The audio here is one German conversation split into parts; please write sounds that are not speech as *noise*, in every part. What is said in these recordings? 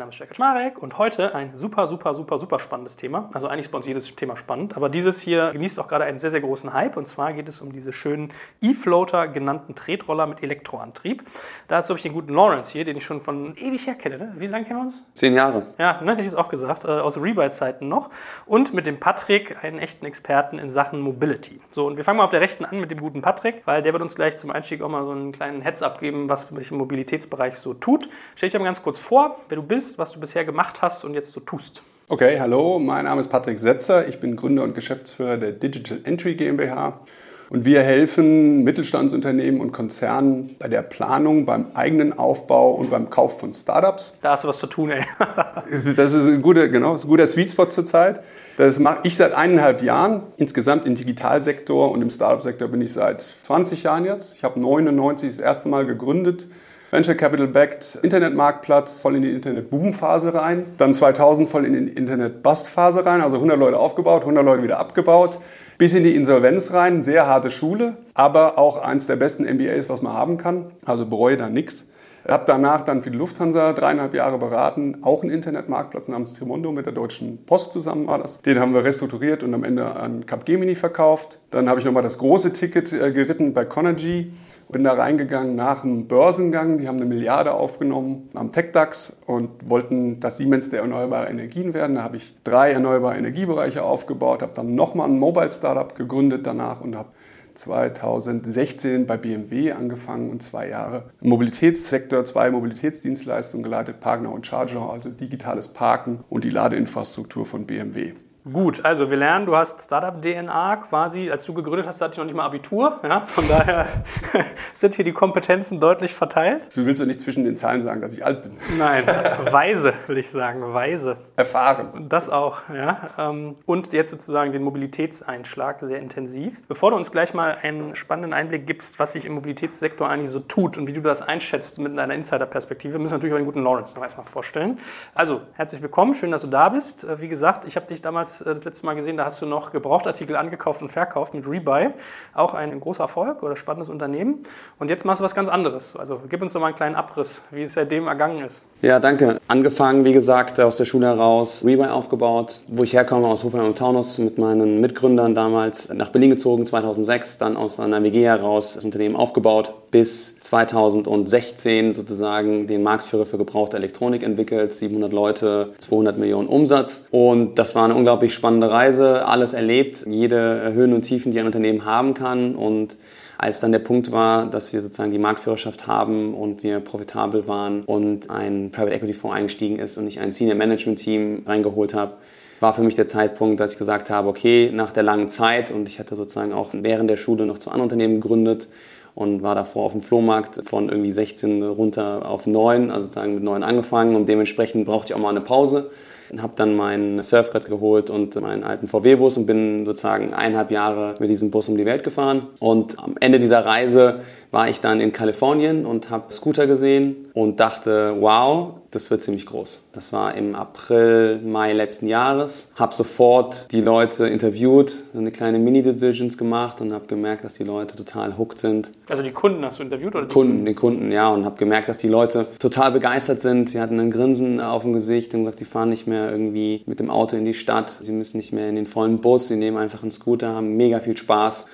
Mein Name ist Jörg Schmarek und heute ein super, super, super, super spannendes Thema. Also eigentlich ist bei uns jedes Thema spannend, aber dieses hier genießt auch gerade einen sehr, sehr großen Hype. Und zwar geht es um diese schönen E-Floater genannten Tretroller mit Elektroantrieb. Dazu habe ich den guten Lawrence hier, den ich schon von ewig her kenne. Ne? Wie lange kennen wir uns? Zehn Jahre. Ja, ne, hätte ich es auch gesagt, äh, aus Rebuy-Zeiten noch. Und mit dem Patrick, einen echten Experten in Sachen Mobility. So, und wir fangen mal auf der rechten an mit dem guten Patrick, weil der wird uns gleich zum Einstieg auch mal so einen kleinen Heads-up geben, was sich im Mobilitätsbereich so tut. Stell dich aber ganz kurz vor, wer du bist bist, was du bisher gemacht hast und jetzt so tust. Okay, hallo, mein Name ist Patrick Setzer. Ich bin Gründer und Geschäftsführer der Digital Entry GmbH. Und wir helfen Mittelstandsunternehmen und Konzernen bei der Planung, beim eigenen Aufbau und beim Kauf von Startups. Da hast du was zu tun, ey. *laughs* das ist ein guter, genau, ist ein guter Sweet Spot zurzeit. Das mache ich seit eineinhalb Jahren. Insgesamt im Digitalsektor und im Startup-Sektor bin ich seit 20 Jahren jetzt. Ich habe 99 das erste Mal gegründet Venture Capital backed Internetmarktplatz voll in die Internet-Boom-Phase rein. Dann 2000 voll in die Internet-Bust-Phase rein, also 100 Leute aufgebaut, 100 Leute wieder abgebaut. Bis in die Insolvenz rein, sehr harte Schule, aber auch eins der besten MBAs, was man haben kann. Also bereue da nichts. Habe danach dann für die Lufthansa dreieinhalb Jahre beraten, auch einen Internetmarktplatz namens Trimondo mit der Deutschen Post zusammen war das. Den haben wir restrukturiert und am Ende an Capgemini verkauft. Dann habe ich nochmal das große Ticket äh, geritten bei Conergy bin da reingegangen nach dem Börsengang. Die haben eine Milliarde aufgenommen am TechDAX und wollten, dass Siemens der erneuerbare Energien werden. Da habe ich drei erneuerbare Energiebereiche aufgebaut, habe dann nochmal ein Mobile-Startup gegründet danach und habe 2016 bei BMW angefangen und zwei Jahre im Mobilitätssektor, zwei Mobilitätsdienstleistungen geleitet, Partner und Charger, also digitales Parken und die Ladeinfrastruktur von BMW. Gut, also wir lernen, du hast Startup-DNA quasi, als du gegründet hast, hatte ich noch nicht mal Abitur. Ja? Von daher *laughs* sind hier die Kompetenzen deutlich verteilt. Du willst doch nicht zwischen den Zahlen sagen, dass ich alt bin. Nein, weise, will ich sagen, weise. Erfahren. Das auch, ja. Ähm, und jetzt sozusagen den Mobilitätseinschlag sehr intensiv. Bevor du uns gleich mal einen spannenden Einblick gibst, was sich im Mobilitätssektor eigentlich so tut und wie du das einschätzt mit deiner Insider-Perspektive, müssen wir natürlich auch den guten Lawrence noch erstmal vorstellen. Also, herzlich willkommen, schön, dass du da bist. Äh, wie gesagt, ich habe dich damals damals äh, das letzte Mal gesehen, da hast du noch Gebrauchtartikel angekauft und verkauft mit Rebuy. Auch ein großer Erfolg oder spannendes Unternehmen. Und jetzt machst du was ganz anderes. Also gib uns doch mal einen kleinen Abriss, wie es seitdem ergangen ist. Ja, danke. Angefangen, wie gesagt, aus der Schule heraus, Rebuy aufgebaut, wo ich herkomme, aus Hofheim und Taunus, mit meinen Mitgründern damals nach Berlin gezogen, 2006, dann aus einer WG heraus das Unternehmen aufgebaut, bis 2016 sozusagen den Marktführer für gebrauchte Elektronik entwickelt, 700 Leute, 200 Millionen Umsatz. Und das war eine unglaublich spannende Reise, alles erlebt, jede Höhen und Tiefen, die ein Unternehmen haben kann. Und als dann der Punkt war, dass wir sozusagen die Marktführerschaft haben und wir profitabel waren und ein Private Equity Fonds eingestiegen ist und ich ein Senior Management Team reingeholt habe, war für mich der Zeitpunkt, dass ich gesagt habe, okay, nach der langen Zeit und ich hatte sozusagen auch während der Schule noch zu anderen Unternehmen gegründet und war davor auf dem Flohmarkt von irgendwie 16 runter auf 9, also sozusagen mit 9 angefangen und dementsprechend brauchte ich auch mal eine Pause habe dann mein Surfbrett geholt und meinen alten VW-Bus und bin sozusagen eineinhalb Jahre mit diesem Bus um die Welt gefahren. Und am Ende dieser Reise war ich dann in Kalifornien und habe Scooter gesehen und dachte, wow, das wird ziemlich groß. Das war im April, Mai letzten Jahres. Habe sofort die Leute interviewt, eine kleine Mini-Diligence gemacht und habe gemerkt, dass die Leute total hooked sind. Also die Kunden hast du interviewt? Oder die Kunden, den Kunden, ja. Und habe gemerkt, dass die Leute total begeistert sind. Sie hatten ein Grinsen auf dem Gesicht und gesagt, die fahren nicht mehr irgendwie mit dem Auto in die Stadt. Sie müssen nicht mehr in den vollen Bus. Sie nehmen einfach einen Scooter, haben mega viel Spaß.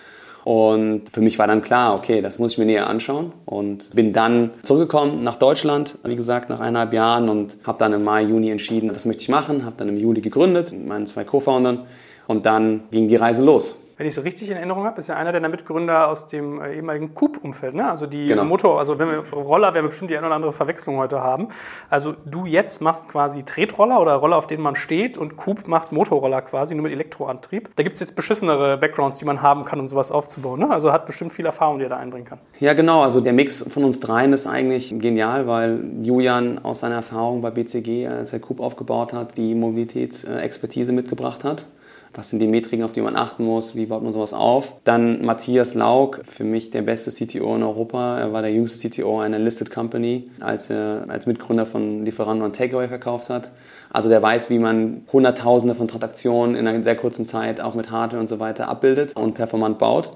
Und für mich war dann klar, okay, das muss ich mir näher anschauen. Und bin dann zurückgekommen nach Deutschland, wie gesagt, nach eineinhalb Jahren und habe dann im Mai, Juni entschieden, das möchte ich machen. Habe dann im Juli gegründet mit meinen zwei Co-Foundern. Und dann ging die Reise los wenn ich es richtig in Erinnerung habe, ist ja einer deiner Mitgründer aus dem äh, ehemaligen Coop-Umfeld, ne? Also die genau. Motor, also wenn wir Roller, werden wir bestimmt die eine oder andere Verwechslung heute haben. Also du jetzt machst quasi Tretroller oder Roller, auf denen man steht und Coop macht Motorroller quasi, nur mit Elektroantrieb. Da gibt es jetzt beschissenere Backgrounds, die man haben kann, um sowas aufzubauen. Ne? Also hat bestimmt viel Erfahrung, die er da einbringen kann. Ja, genau. Also der Mix von uns dreien ist eigentlich genial, weil Julian aus seiner Erfahrung bei BCG, als er Coop aufgebaut hat, die Mobilitätsexpertise mitgebracht hat Was sind die Metriken, auf die man achten muss? Wie baut man sowas auf? Dann Matthias Laug, für mich der beste CTO in Europa. Er war der jüngste CTO einer Listed Company, als er als Mitgründer von Lieferando und Takeaway verkauft hat. Also der weiß, wie man Hunderttausende von Transaktionen in einer sehr kurzen Zeit auch mit Hardware und so weiter abbildet und performant baut.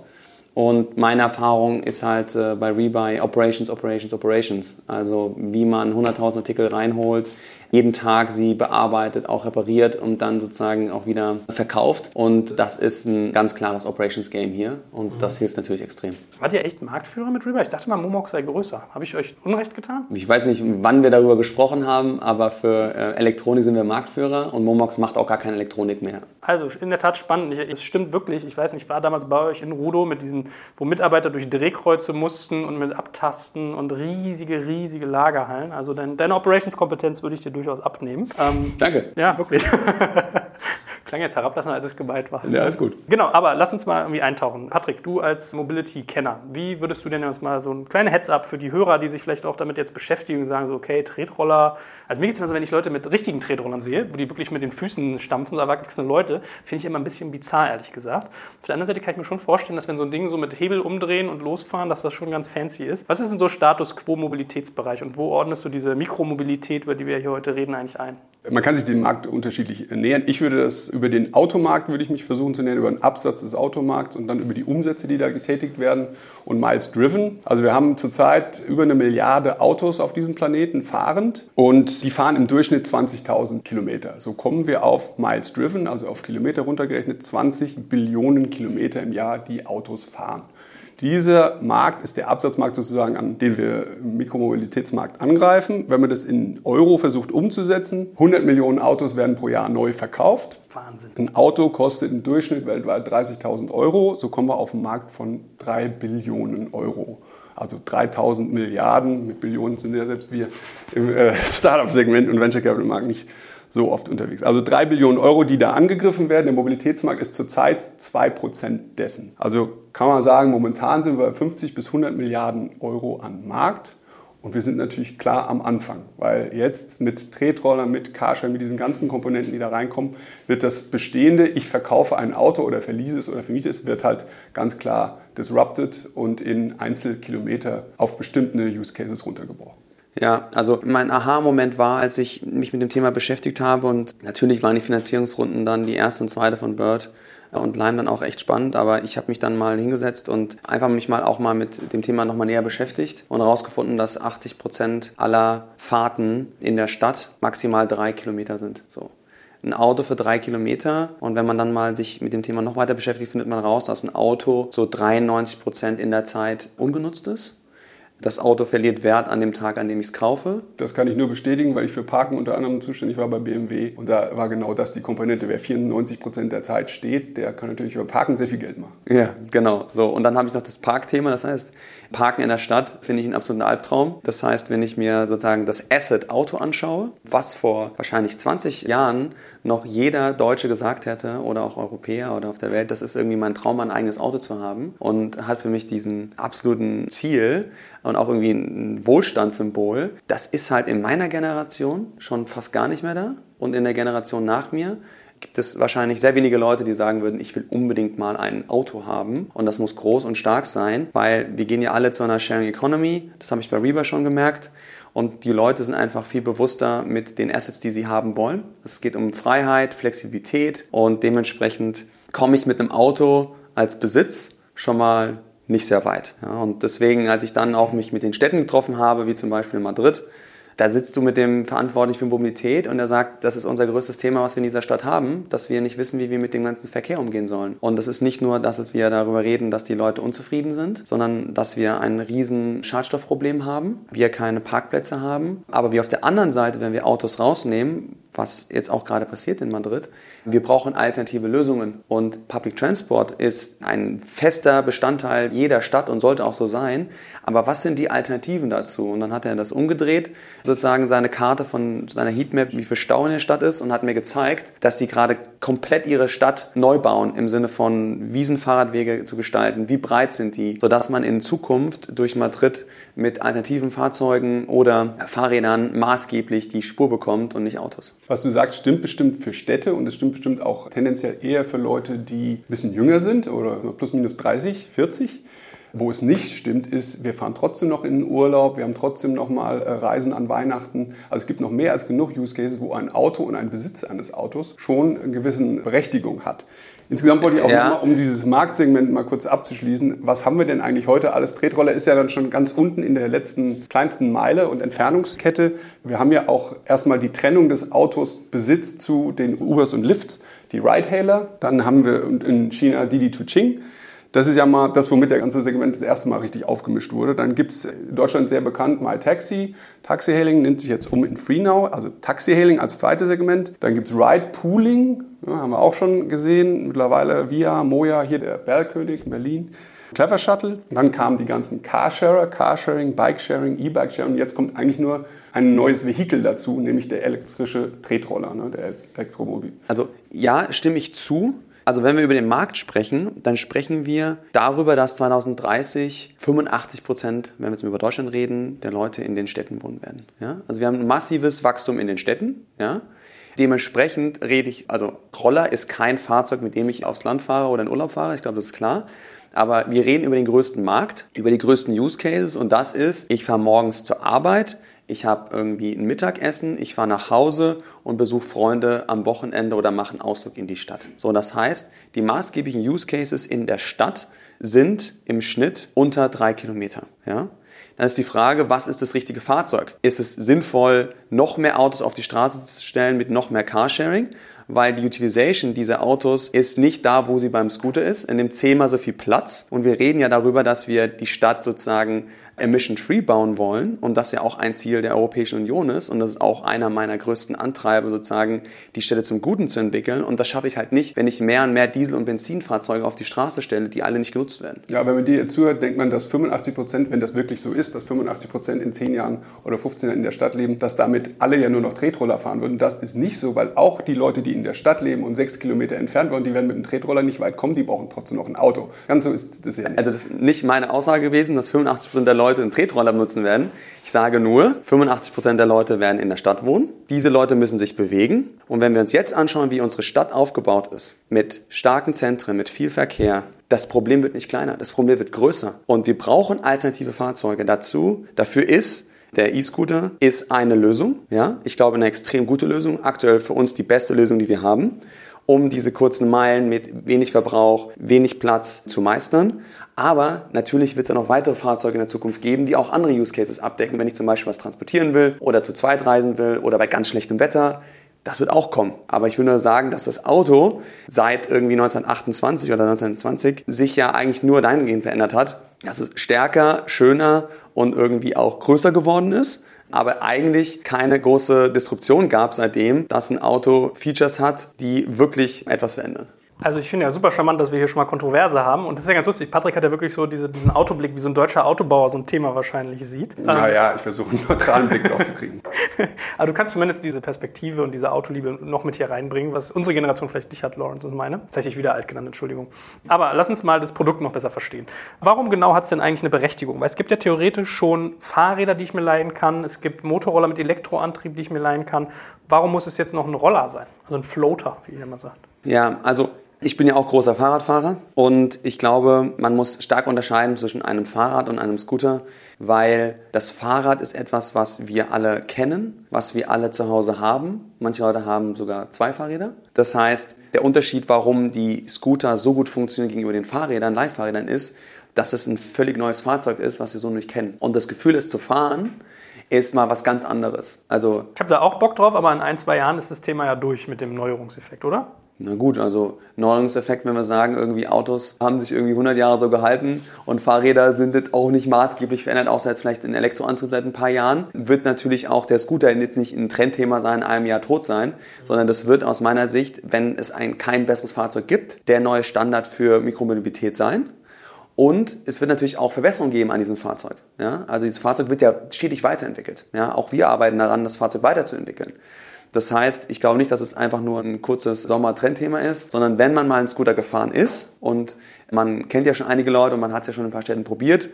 Und meine Erfahrung ist halt äh, bei Rebuy Operations, Operations, Operations. Also wie man 100.000 Artikel reinholt, jeden Tag sie bearbeitet, auch repariert und dann sozusagen auch wieder verkauft. Und das ist ein ganz klares Operations Game hier und mhm. das hilft natürlich extrem. Wart ihr echt Marktführer mit Rebuy? Ich dachte mal, Momox sei größer. Habe ich euch Unrecht getan? Ich weiß nicht, wann wir darüber gesprochen haben, aber für äh, Elektronik sind wir Marktführer und Momox macht auch gar keine Elektronik mehr. Also in der Tat spannend. Es stimmt wirklich. Ich weiß nicht, ich war damals bei euch in Rudo mit diesen, wo Mitarbeiter durch Drehkreuze mussten und mit Abtasten und riesige, riesige Lagerhallen. Also deine, deine Operations-Kompetenz würde ich dir durchaus abnehmen. Ähm, Danke. Ja, wirklich. *laughs* Klang jetzt herablassen, als es gemeint war. Ja, ist gut. Genau, aber lass uns mal irgendwie eintauchen. Patrick, du als Mobility-Kenner, wie würdest du denn jetzt mal so ein kleines Heads-up für die Hörer, die sich vielleicht auch damit jetzt beschäftigen und sagen so, okay, Tretroller. Also mir geht es immer so, wenn ich Leute mit richtigen Tretrollern sehe, wo die wirklich mit den Füßen stampfen, so erwachsene Leute, finde ich immer ein bisschen bizarr, ehrlich gesagt. Auf der anderen Seite kann ich mir schon vorstellen, dass wenn so ein Ding so mit Hebel umdrehen und losfahren, dass das schon ganz fancy ist. Was ist denn so Status Quo Mobilitätsbereich und wo ordnest du diese Mikromobilität, über die wir hier heute reden, eigentlich ein? Man kann sich dem Markt unterschiedlich nähern. Ich würde das über den Automarkt, würde ich mich versuchen zu nähern, über den Absatz des Automarkts und dann über die Umsätze, die da getätigt werden und Miles Driven. Also wir haben zurzeit über eine Milliarde Autos auf diesem Planeten fahrend und die fahren im Durchschnitt 20.000 Kilometer. So kommen wir auf Miles Driven, also auf Kilometer runtergerechnet 20 Billionen Kilometer im Jahr, die Autos fahren. Dieser Markt ist der Absatzmarkt sozusagen, an den wir im Mikromobilitätsmarkt angreifen. Wenn man das in Euro versucht umzusetzen, 100 Millionen Autos werden pro Jahr neu verkauft. Wahnsinn. Ein Auto kostet im Durchschnitt weltweit 30.000 Euro. So kommen wir auf einen Markt von 3 Billionen Euro. Also 3000 Milliarden, mit Billionen sind ja selbst wir im äh, *laughs* Startup-Segment und Venture Capital Markt nicht so oft unterwegs. Also drei Billionen Euro, die da angegriffen werden. Der Mobilitätsmarkt ist zurzeit zwei Prozent dessen. Also kann man sagen, momentan sind wir bei 50 bis 100 Milliarden Euro an Markt. Und wir sind natürlich klar am Anfang, weil jetzt mit Tretrollern, mit Carsharing, mit diesen ganzen Komponenten, die da reinkommen, wird das Bestehende, ich verkaufe ein Auto oder verliese es oder vermiete es, wird halt ganz klar disrupted und in Einzelkilometer auf bestimmte Use Cases runtergebrochen. Ja, also mein Aha-Moment war, als ich mich mit dem Thema beschäftigt habe und natürlich waren die Finanzierungsrunden dann die erste und zweite von Bird und Lime dann auch echt spannend, aber ich habe mich dann mal hingesetzt und einfach mich mal auch mal mit dem Thema nochmal näher beschäftigt und herausgefunden, dass 80 Prozent aller Fahrten in der Stadt maximal drei Kilometer sind. So ein Auto für drei Kilometer. Und wenn man dann mal sich mit dem Thema noch weiter beschäftigt, findet man raus, dass ein Auto so 93 Prozent in der Zeit ungenutzt ist das Auto verliert Wert an dem Tag, an dem ich es kaufe. Das kann ich nur bestätigen, weil ich für Parken unter anderem zuständig war bei BMW. Und da war genau das die Komponente. Wer 94 Prozent der Zeit steht, der kann natürlich über Parken sehr viel Geld machen. Ja, genau. So, und dann habe ich noch das Parkthema. Das heißt, Parken in der Stadt finde ich einen absoluten Albtraum. Das heißt, wenn ich mir sozusagen das Asset Auto anschaue, was vor wahrscheinlich 20 Jahren noch jeder Deutsche gesagt hätte oder auch Europäer oder auf der Welt, das ist irgendwie mein Traum, ein eigenes Auto zu haben und hat für mich diesen absoluten Ziel und auch irgendwie ein Wohlstandssymbol. Das ist halt in meiner Generation schon fast gar nicht mehr da. Und in der Generation nach mir gibt es wahrscheinlich sehr wenige Leute, die sagen würden, ich will unbedingt mal ein Auto haben. Und das muss groß und stark sein, weil wir gehen ja alle zu einer Sharing Economy, das habe ich bei Reba schon gemerkt. Und die Leute sind einfach viel bewusster mit den Assets, die sie haben wollen. Es geht um Freiheit, Flexibilität. Und dementsprechend komme ich mit einem Auto als Besitz schon mal nicht sehr weit. Ja, und deswegen, als ich dann auch mich mit den Städten getroffen habe, wie zum Beispiel Madrid, da sitzt du mit dem Verantwortlichen für Mobilität und er sagt, das ist unser größtes Thema, was wir in dieser Stadt haben, dass wir nicht wissen, wie wir mit dem ganzen Verkehr umgehen sollen. Und es ist nicht nur, dass wir darüber reden, dass die Leute unzufrieden sind, sondern dass wir ein riesen Schadstoffproblem haben, wir keine Parkplätze haben, aber wir auf der anderen Seite, wenn wir Autos rausnehmen, was jetzt auch gerade passiert in Madrid. Wir brauchen alternative Lösungen und Public Transport ist ein fester Bestandteil jeder Stadt und sollte auch so sein. Aber was sind die Alternativen dazu? Und dann hat er das umgedreht, sozusagen seine Karte von seiner Heatmap, wie viel Stau in der Stadt ist und hat mir gezeigt, dass sie gerade komplett ihre Stadt neu bauen im Sinne von Wiesenfahrradwege zu gestalten. Wie breit sind die? Sodass man in Zukunft durch Madrid mit alternativen Fahrzeugen oder Fahrrädern maßgeblich die Spur bekommt und nicht Autos. Was du sagst, stimmt bestimmt für Städte und es stimmt bestimmt auch tendenziell eher für Leute, die ein bisschen jünger sind oder plus minus 30, 40. Wo es nicht stimmt, ist, wir fahren trotzdem noch in den Urlaub, wir haben trotzdem noch mal äh, Reisen an Weihnachten. Also es gibt noch mehr als genug Use Cases, wo ein Auto und ein Besitz eines Autos schon eine gewisse Berechtigung hat. Insgesamt wollte ich auch ja. nochmal, um dieses Marktsegment mal kurz abzuschließen, was haben wir denn eigentlich heute alles? Tretroller ist ja dann schon ganz unten in der letzten kleinsten Meile und Entfernungskette. Wir haben ja auch erstmal die Trennung des Autos Besitz zu den Ubers und Lifts, die Ride-Hailer. Dann haben wir in China Didi Chuching. Das ist ja mal das, womit der ganze Segment das erste Mal richtig aufgemischt wurde. Dann gibt es in Deutschland sehr bekannt MyTaxi. Taxi-Hailing nimmt sich jetzt um in FreeNow, also Taxi-Hailing als zweites Segment. Dann gibt es Ride-Pooling, ja, haben wir auch schon gesehen. Mittlerweile Via, Moja, hier der Bergkönig in Berlin. Clever Shuttle. Dann kamen die ganzen Carsharer, Carsharing, Bikesharing, E-Bike-Sharing. Jetzt kommt eigentlich nur ein neues Vehikel dazu, nämlich der elektrische Tretroller, ne, der Elektromobil. Also ja, stimme ich zu. Also wenn wir über den Markt sprechen, dann sprechen wir darüber, dass 2030 85 Prozent, wenn wir jetzt über Deutschland reden, der Leute in den Städten wohnen werden. Ja? Also wir haben ein massives Wachstum in den Städten. Ja? Dementsprechend rede ich, also Roller ist kein Fahrzeug, mit dem ich aufs Land fahre oder in Urlaub fahre, ich glaube, das ist klar. Aber wir reden über den größten Markt, über die größten Use Cases und das ist, ich fahre morgens zur Arbeit, ich habe irgendwie ein Mittagessen, ich fahre nach Hause und besuche Freunde am Wochenende oder mache einen Ausflug in die Stadt. So, das heißt, die maßgeblichen Use Cases in der Stadt sind im Schnitt unter drei Kilometer. Ja? Dann ist die Frage, was ist das richtige Fahrzeug? Ist es sinnvoll, noch mehr Autos auf die Straße zu stellen mit noch mehr Carsharing? Weil die Utilization dieser Autos ist nicht da, wo sie beim Scooter ist. Er nimmt zehnmal so viel Platz. Und wir reden ja darüber, dass wir die Stadt sozusagen emission-free bauen wollen und das ja auch ein Ziel der Europäischen Union ist und das ist auch einer meiner größten Antreiber sozusagen, die Städte zum Guten zu entwickeln und das schaffe ich halt nicht, wenn ich mehr und mehr Diesel- und Benzinfahrzeuge auf die Straße stelle, die alle nicht genutzt werden. Ja, wenn man dir jetzt zuhört, denkt man, dass 85 Prozent, wenn das wirklich so ist, dass 85 Prozent in 10 Jahren oder 15 Jahren in der Stadt leben, dass damit alle ja nur noch Tretroller fahren würden. Das ist nicht so, weil auch die Leute, die in der Stadt leben und sechs Kilometer entfernt wohnen, die werden mit dem Tretroller nicht weit kommen, die brauchen trotzdem noch ein Auto. Ganz so ist das ja nicht. Also das ist nicht meine Aussage gewesen, dass 85 Prozent der Leute einen Tretroller benutzen werden. Ich sage nur, 85 Prozent der Leute werden in der Stadt wohnen. Diese Leute müssen sich bewegen. Und wenn wir uns jetzt anschauen, wie unsere Stadt aufgebaut ist, mit starken Zentren, mit viel Verkehr, das Problem wird nicht kleiner, das Problem wird größer. Und wir brauchen alternative Fahrzeuge dazu. Dafür ist der E-Scooter ist eine Lösung, ja. Ich glaube, eine extrem gute Lösung. Aktuell für uns die beste Lösung, die wir haben, um diese kurzen Meilen mit wenig Verbrauch, wenig Platz zu meistern. Aber natürlich wird es ja noch weitere Fahrzeuge in der Zukunft geben, die auch andere Use Cases abdecken, wenn ich zum Beispiel was transportieren will oder zu zweit reisen will oder bei ganz schlechtem Wetter. Das wird auch kommen. Aber ich will nur sagen, dass das Auto seit irgendwie 1928 oder 1920 sich ja eigentlich nur dahingehend verändert hat, dass es stärker, schöner und irgendwie auch größer geworden ist aber eigentlich keine große Disruption gab seitdem, dass ein Auto Features hat, die wirklich etwas verändern. Also ich finde ja super charmant, dass wir hier schon mal Kontroverse haben. Und das ist ja ganz lustig. Patrick hat ja wirklich so diese, diesen Autoblick, wie so ein deutscher Autobauer so ein Thema wahrscheinlich sieht. Naja, ich versuche einen neutralen Blick drauf zu kriegen. *laughs* Aber du kannst zumindest diese Perspektive und diese Autoliebe noch mit hier reinbringen, was unsere Generation vielleicht nicht hat, Lawrence und meine. Jetzt hätte ich wieder alt genannt, Entschuldigung. Aber lass uns mal das Produkt noch besser verstehen. Warum genau hat es denn eigentlich eine Berechtigung? Weil es gibt ja theoretisch schon Fahrräder, die ich mir leihen kann. Es gibt Motorroller mit Elektroantrieb, die ich mir leihen kann. Warum muss es jetzt noch ein Roller sein? Also ein Floater, wie ihr immer sagt. Ja, also ich bin ja auch großer Fahrradfahrer und ich glaube, man muss stark unterscheiden zwischen einem Fahrrad und einem Scooter, weil das Fahrrad ist etwas, was wir alle kennen, was wir alle zu Hause haben. Manche Leute haben sogar zwei Fahrräder. Das heißt, der Unterschied, warum die Scooter so gut funktionieren gegenüber den Fahrrädern, Leihfahrrädern, ist, dass es ein völlig neues Fahrzeug ist, was wir so nicht kennen. Und das Gefühl, es zu fahren, ist mal was ganz anderes. Also ich habe da auch Bock drauf, aber in ein, zwei Jahren ist das Thema ja durch mit dem Neuerungseffekt, oder? Na gut, also Neuerungseffekt, wenn wir sagen, irgendwie Autos haben sich irgendwie 100 Jahre so gehalten und Fahrräder sind jetzt auch nicht maßgeblich verändert, außer jetzt vielleicht in Elektroantrieb seit ein paar Jahren, wird natürlich auch der Scooter jetzt nicht ein Trendthema sein, in einem Jahr tot sein, sondern das wird aus meiner Sicht, wenn es ein kein besseres Fahrzeug gibt, der neue Standard für Mikromobilität sein. Und es wird natürlich auch Verbesserungen geben an diesem Fahrzeug. Ja? Also dieses Fahrzeug wird ja stetig weiterentwickelt. Ja? Auch wir arbeiten daran, das Fahrzeug weiterzuentwickeln. Das heißt, ich glaube nicht, dass es einfach nur ein kurzes Sommer-Trendthema ist, sondern wenn man mal einen Scooter gefahren ist und man kennt ja schon einige Leute und man hat es ja schon in ein paar Städten probiert,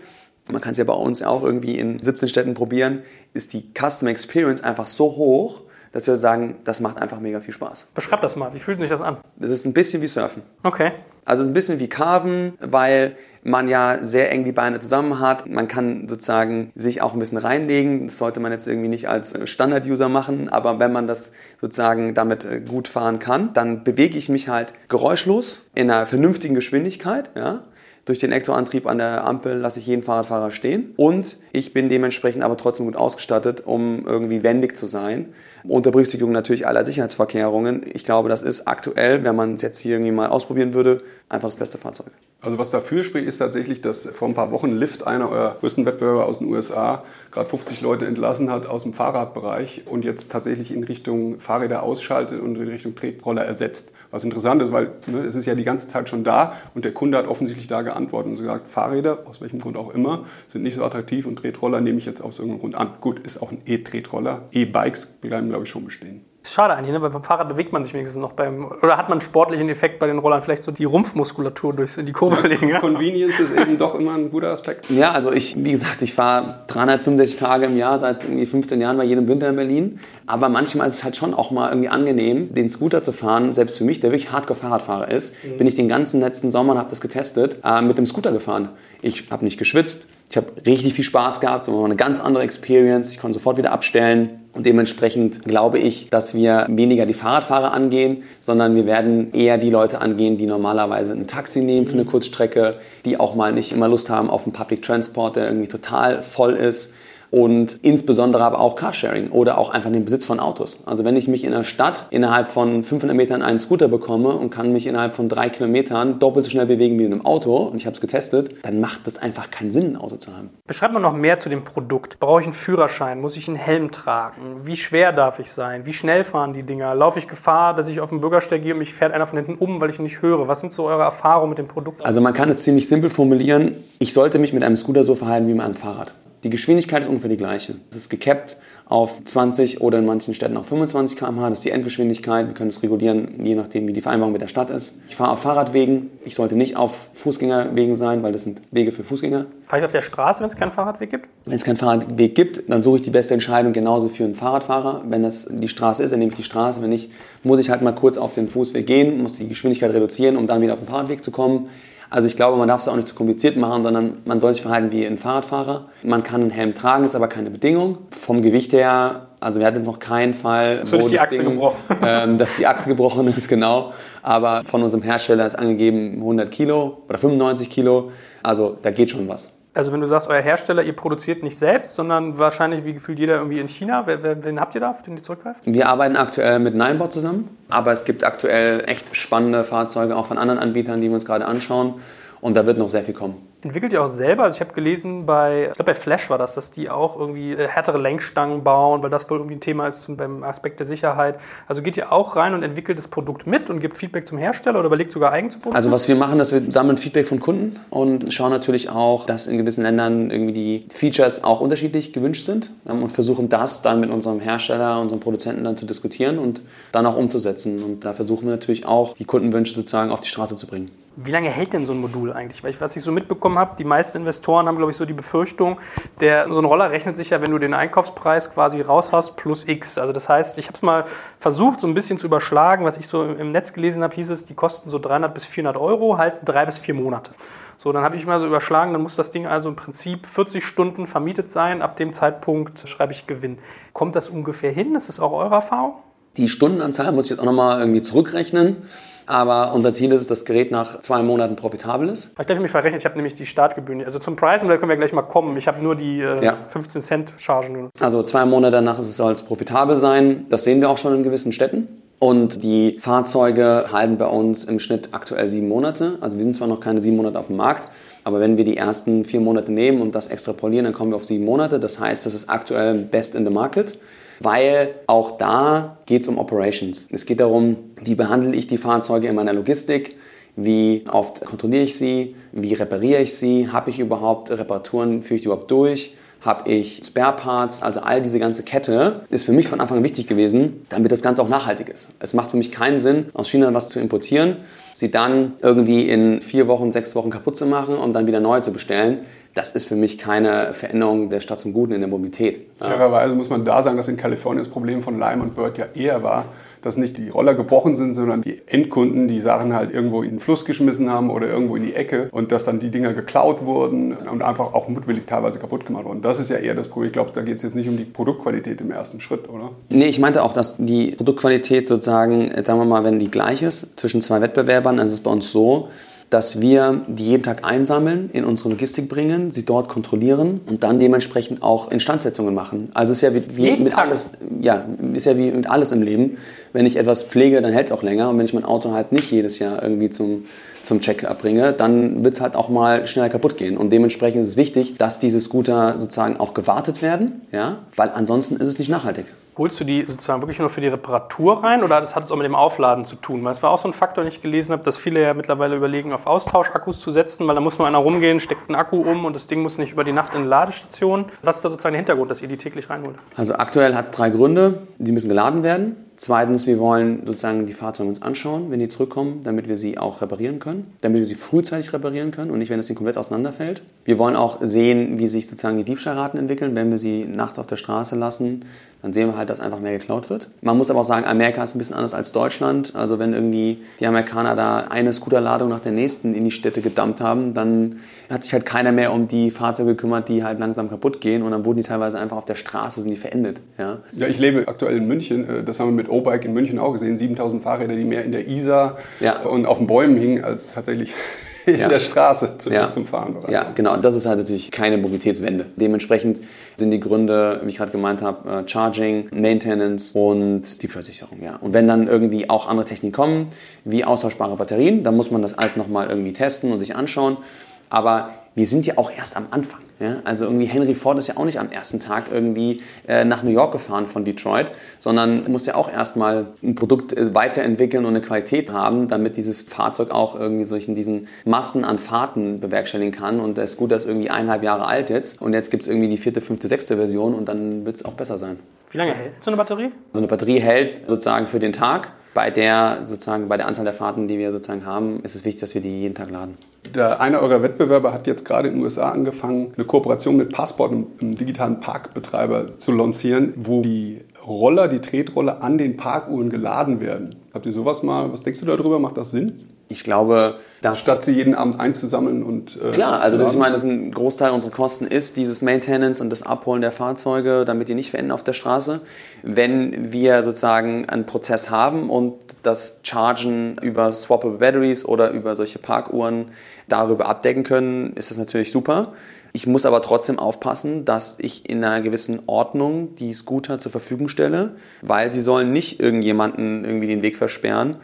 man kann es ja bei uns auch irgendwie in 17 Städten probieren, ist die Customer Experience einfach so hoch, dass wir sagen, das macht einfach mega viel Spaß. Beschreib das mal, wie fühlt sich das an? Das ist ein bisschen wie Surfen. Okay. Also es ist ein bisschen wie Carven, weil man ja sehr eng die Beine zusammen hat. Man kann sozusagen sich auch ein bisschen reinlegen. Das sollte man jetzt irgendwie nicht als Standard-User machen, aber wenn man das sozusagen damit äh, gut fahren kann, dann bewege ich mich halt geräuschlos in einer vernünftigen Geschwindigkeit, ja. Durch den Elektroantrieb an der Ampel lasse ich jeden Fahrradfahrer stehen und ich bin dementsprechend aber trotzdem gut ausgestattet, um irgendwie wendig zu sein. Unter Berücksichtigung natürlich aller Sicherheitsverkehrungen. Ich glaube, das ist aktuell, wenn man es jetzt hier irgendwie mal ausprobieren würde, einfach das beste Fahrzeug. Also was dafür spricht, ist tatsächlich, dass vor ein paar Wochen Lyft, einer eurer größten Wettbewerber aus den USA, gerade 50 Leute entlassen hat aus dem Fahrradbereich und jetzt tatsächlich in Richtung Fahrräder ausschaltet und in Richtung Tretroller ersetzt. Was interessant ist, weil ne, es ist ja die ganze Zeit schon da und der Kunde hat offensichtlich da geantwortet und gesagt, Fahrräder, aus welchem Grund auch immer, sind nicht so attraktiv und Tretroller nehme ich jetzt aus irgendeinem Grund an. Gut, ist auch ein E-Tretroller. E-Bikes bleiben, glaube ich, schon bestehen. Schade eigentlich, ne? weil beim Fahrrad bewegt man sich wenigstens noch beim. Oder hat man einen sportlichen Effekt bei den Rollern, vielleicht so die Rumpfmuskulatur durchs in die Kurve legen. Ja? Convenience ist eben doch immer ein guter Aspekt. Ja, also ich, wie gesagt, ich fahre 365 Tage im Jahr seit irgendwie 15 Jahren bei jedem Winter in Berlin. Aber manchmal ist es halt schon auch mal irgendwie angenehm, den Scooter zu fahren. Selbst für mich, der wirklich Hardcore-Fahrradfahrer ist, mhm. bin ich den ganzen letzten Sommer und habe das getestet, äh, mit dem Scooter gefahren. Ich habe nicht geschwitzt, ich habe richtig viel Spaß gehabt, es war eine ganz andere Experience. Ich konnte sofort wieder abstellen. Und dementsprechend glaube ich, dass wir weniger die Fahrradfahrer angehen, sondern wir werden eher die Leute angehen, die normalerweise ein Taxi nehmen für eine Kurzstrecke, die auch mal nicht immer Lust haben auf einen Public Transport, der irgendwie total voll ist und insbesondere aber auch Carsharing oder auch einfach den Besitz von Autos. Also wenn ich mich in der Stadt innerhalb von 500 Metern einen Scooter bekomme und kann mich innerhalb von drei Kilometern doppelt so schnell bewegen wie in einem Auto und ich habe es getestet, dann macht das einfach keinen Sinn, ein Auto zu haben. Beschreib mal noch mehr zu dem Produkt. Brauche ich einen Führerschein? Muss ich einen Helm tragen? Wie schwer darf ich sein? Wie schnell fahren die Dinger? Laufe ich Gefahr, dass ich auf den Bürgersteig gehe und mich fährt einer von hinten um, weil ich ihn nicht höre? Was sind so eure Erfahrungen mit dem Produkt? Also man kann es ziemlich simpel formulieren. Ich sollte mich mit einem Scooter so verhalten wie mit einem Fahrrad. Die Geschwindigkeit ist ungefähr die gleiche. Es ist gekappt auf 20 oder in manchen Städten auf 25 km/h. Das ist die Endgeschwindigkeit. Wir können es regulieren, je nachdem, wie die Vereinbarung mit der Stadt ist. Ich fahre auf Fahrradwegen. Ich sollte nicht auf Fußgängerwegen sein, weil das sind Wege für Fußgänger. Fahre ich auf der Straße, wenn es keinen Fahrradweg gibt? Wenn es keinen Fahrradweg gibt, dann suche ich die beste Entscheidung genauso für einen Fahrradfahrer. Wenn das die Straße ist, dann nehme ich die Straße. Wenn nicht, muss ich halt mal kurz auf den Fußweg gehen, muss die Geschwindigkeit reduzieren, um dann wieder auf den Fahrradweg zu kommen. Also ich glaube, man darf es auch nicht zu kompliziert machen, sondern man soll sich verhalten wie ein Fahrradfahrer. Man kann einen Helm tragen, ist aber keine Bedingung. Vom Gewicht her, also wir hatten jetzt noch keinen Fall, so wo die Achse Ding, gebrochen. *laughs* Ähm, dass die Achse gebrochen ist, genau. Aber von unserem Hersteller ist angegeben 100 Kilo oder 95 Kilo. Also da geht schon was. Also wenn du sagst, euer Hersteller, ihr produziert nicht selbst, sondern wahrscheinlich wie gefühlt jeder irgendwie in China. Wer, wen habt ihr da, auf den ihr zurückgreift? Wir arbeiten aktuell mit Ninebot zusammen, aber es gibt aktuell echt spannende Fahrzeuge auch von anderen Anbietern, die wir uns gerade anschauen. Und da wird noch sehr viel kommen. Entwickelt ihr auch selber? Also ich habe gelesen bei, ich glaube bei Flash war das, dass die auch irgendwie äh, härtere Lenkstangen bauen, weil das wohl irgendwie ein Thema ist zum, beim Aspekt der Sicherheit. Also geht ihr auch rein und entwickelt das Produkt mit und gibt Feedback zum Hersteller oder überlegt sogar eigen zu produzieren? Also was wir machen, ist, wir sammeln Feedback von Kunden und schauen natürlich auch, dass in gewissen Ländern irgendwie die Features auch unterschiedlich gewünscht sind ähm, und versuchen das dann mit unserem Hersteller, unserem Produzenten dann zu diskutieren und dann auch umzusetzen. Und da versuchen wir natürlich auch, die Kundenwünsche sozusagen auf die Straße zu bringen. Wie lange hält denn so ein Modul eigentlich? Weil ich, was ich so mitbekommen habe, die meisten Investoren haben, glaube ich, so die Befürchtung, der, so ein Roller rechnet sich ja, wenn du den Einkaufspreis quasi raus hast, plus X. Also das heißt, ich habe es mal versucht, so ein bisschen zu überschlagen. Was ich so im Netz gelesen habe, hieß es, die kosten so 300 bis 400 Euro, halten drei bis vier Monate. So, dann habe ich mal so überschlagen, dann muss das Ding also im Prinzip 40 Stunden vermietet sein. Ab dem Zeitpunkt schreibe ich Gewinn. Kommt das ungefähr hin? Ist das auch eure Erfahrung? Die Stundenanzahl muss ich jetzt auch nochmal irgendwie zurückrechnen. Aber unser Ziel ist es, dass das Gerät nach zwei Monaten profitabel ist. Ich darf mich verrechnen, ich habe nämlich die Startgebühren. Also zum da können wir gleich mal kommen. Ich habe nur die äh, ja. 15 Cent Chargen. Also zwei Monate danach soll es profitabel sein. Das sehen wir auch schon in gewissen Städten. Und die Fahrzeuge halten bei uns im Schnitt aktuell sieben Monate. Also wir sind zwar noch keine sieben Monate auf dem Markt, aber wenn wir die ersten vier Monate nehmen und das extrapolieren, dann kommen wir auf sieben Monate. Das heißt, das ist aktuell best in the market weil auch da geht es um Operations. Es geht darum, wie behandle ich die Fahrzeuge in meiner Logistik, wie oft kontrolliere ich sie, wie repariere ich sie, habe ich überhaupt Reparaturen, führe ich die überhaupt durch, habe ich Spare Parts, also all diese ganze Kette ist für mich von Anfang an wichtig gewesen, damit das Ganze auch nachhaltig ist. Es macht für mich keinen Sinn, aus China was zu importieren, sie dann irgendwie in vier Wochen, sechs Wochen kaputt zu machen und dann wieder neu zu bestellen das ist für mich keine Veränderung der Stadt zum Guten in der Mobilität. Fairerweise muss man da sagen, dass in Kalifornien das Problem von Lime und Bird ja eher war, dass nicht die Roller gebrochen sind, sondern die Endkunden die Sachen halt irgendwo in den Fluss geschmissen haben oder irgendwo in die Ecke und dass dann die Dinger geklaut wurden und einfach auch mutwillig teilweise kaputt gemacht wurden. Das ist ja eher das Problem. Ich glaube, da geht es jetzt nicht um die Produktqualität im ersten Schritt, oder? Nee, ich meinte auch, dass die Produktqualität sozusagen, sagen wir mal, wenn die gleich ist zwischen zwei Wettbewerbern, dann ist es bei uns so, dass wir die jeden Tag einsammeln, in unsere Logistik bringen, sie dort kontrollieren und dann dementsprechend auch Instandsetzungen machen. Also es ist ja wie, wie mit Tag. alles, ja, ist ja wie mit alles im Leben. Wenn ich etwas pflege, dann hält es auch länger. Und wenn ich mein Auto halt nicht jedes Jahr irgendwie zum, zum Check-up bringe, dann wird es halt auch mal schneller kaputt gehen. Und dementsprechend ist es wichtig, dass diese Scooter sozusagen auch gewartet werden, ja, weil ansonsten ist es nicht nachhaltig. Holst du die sozusagen wirklich nur für die Reparatur rein oder das hat es auch mit dem Aufladen zu tun? Weil es war auch so ein Faktor, den ich gelesen habe, dass viele ja mittlerweile überlegen, auf Austauschakkus zu setzen, weil da muss nur einer rumgehen, steckt einen Akku um und das Ding muss nicht über die Nacht in eine Ladestation. Was ist da sozusagen der Hintergrund, dass ihr die täglich reinholt? Also aktuell hat es drei Gründe. Die müssen geladen werden. Zweitens, wir wollen sozusagen die Fahrzeuge uns anschauen, wenn die zurückkommen, damit wir sie auch reparieren können, damit wir sie frühzeitig reparieren können und nicht, wenn es ihnen komplett auseinanderfällt. Wir wollen auch sehen, wie sich sozusagen die Diebstahlraten entwickeln, wenn wir sie nachts auf der Straße lassen. Dann sehen wir halt, dass einfach mehr geklaut wird. Man muss aber auch sagen, Amerika ist ein bisschen anders als Deutschland. Also wenn irgendwie die Amerikaner da eine Scooterladung nach der nächsten in die Städte gedammt haben, dann hat sich halt keiner mehr um die Fahrzeuge gekümmert, die halt langsam kaputt gehen und dann wurden die teilweise einfach auf der Straße, sind die verendet. Ja, ja ich lebe aktuell in München. Das haben wir mit O-Bike in München auch gesehen. 7000 Fahrräder, die mehr in der Isar ja. und auf den Bäumen hingen, als tatsächlich *laughs* in ja. der Straße zu, ja. zum Fahren bereit Ja, genau. Und das ist halt natürlich keine Mobilitätswende. Dementsprechend sind die Gründe, wie ich gerade gemeint habe, äh, Charging, Maintenance und Diebstahlsicherung. Ja. Und wenn dann irgendwie auch andere Techniken kommen, wie austauschbare Batterien, dann muss man das alles nochmal irgendwie testen und sich anschauen. Aber wir sind ja auch erst am Anfang. Ja? Also irgendwie Henry Ford ist ja auch nicht am ersten Tag irgendwie äh, nach New York gefahren von Detroit, sondern muss ja auch erstmal ein Produkt äh, weiterentwickeln und eine Qualität haben, damit dieses Fahrzeug auch irgendwie solchen diesen Massen an Fahrten bewerkstelligen kann. Und der Scooter ist irgendwie eineinhalb Jahre alt jetzt und jetzt gibt es irgendwie die vierte, fünfte, sechste Version und dann wird es auch besser sein. Wie lange hält so eine Batterie? So eine Batterie hält sozusagen für den Tag. Bei der sozusagen bei der Anzahl der Fahrten, die wir sozusagen haben, ist es wichtig, dass wir die jeden Tag laden. Der, einer eurer Wettbewerber hat jetzt gerade in den USA angefangen, eine Kooperation mit Passport, einem digitalen Parkbetreiber, zu lancieren, wo die Roller, die Tretroller an den Parkuhren geladen werden. Habt ihr sowas mal? Was denkst du darüber? Macht das Sinn? Ich glaube, dass. Statt sie jeden Abend einzusammeln und. Äh, klar, also das, ich meine, das ein Großteil unserer Kosten ist dieses Maintenance und das Abholen der Fahrzeuge, damit die nicht verenden auf der Straße. Wenn wir sozusagen einen Prozess haben und das Chargen über swappable Batteries oder über solche Parkuhren darüber abdecken können, ist das natürlich super. Ich muss aber trotzdem aufpassen, dass ich in einer gewissen Ordnung die Scooter zur Verfügung stelle, weil sie sollen nicht irgendjemanden irgendwie den Weg versperren.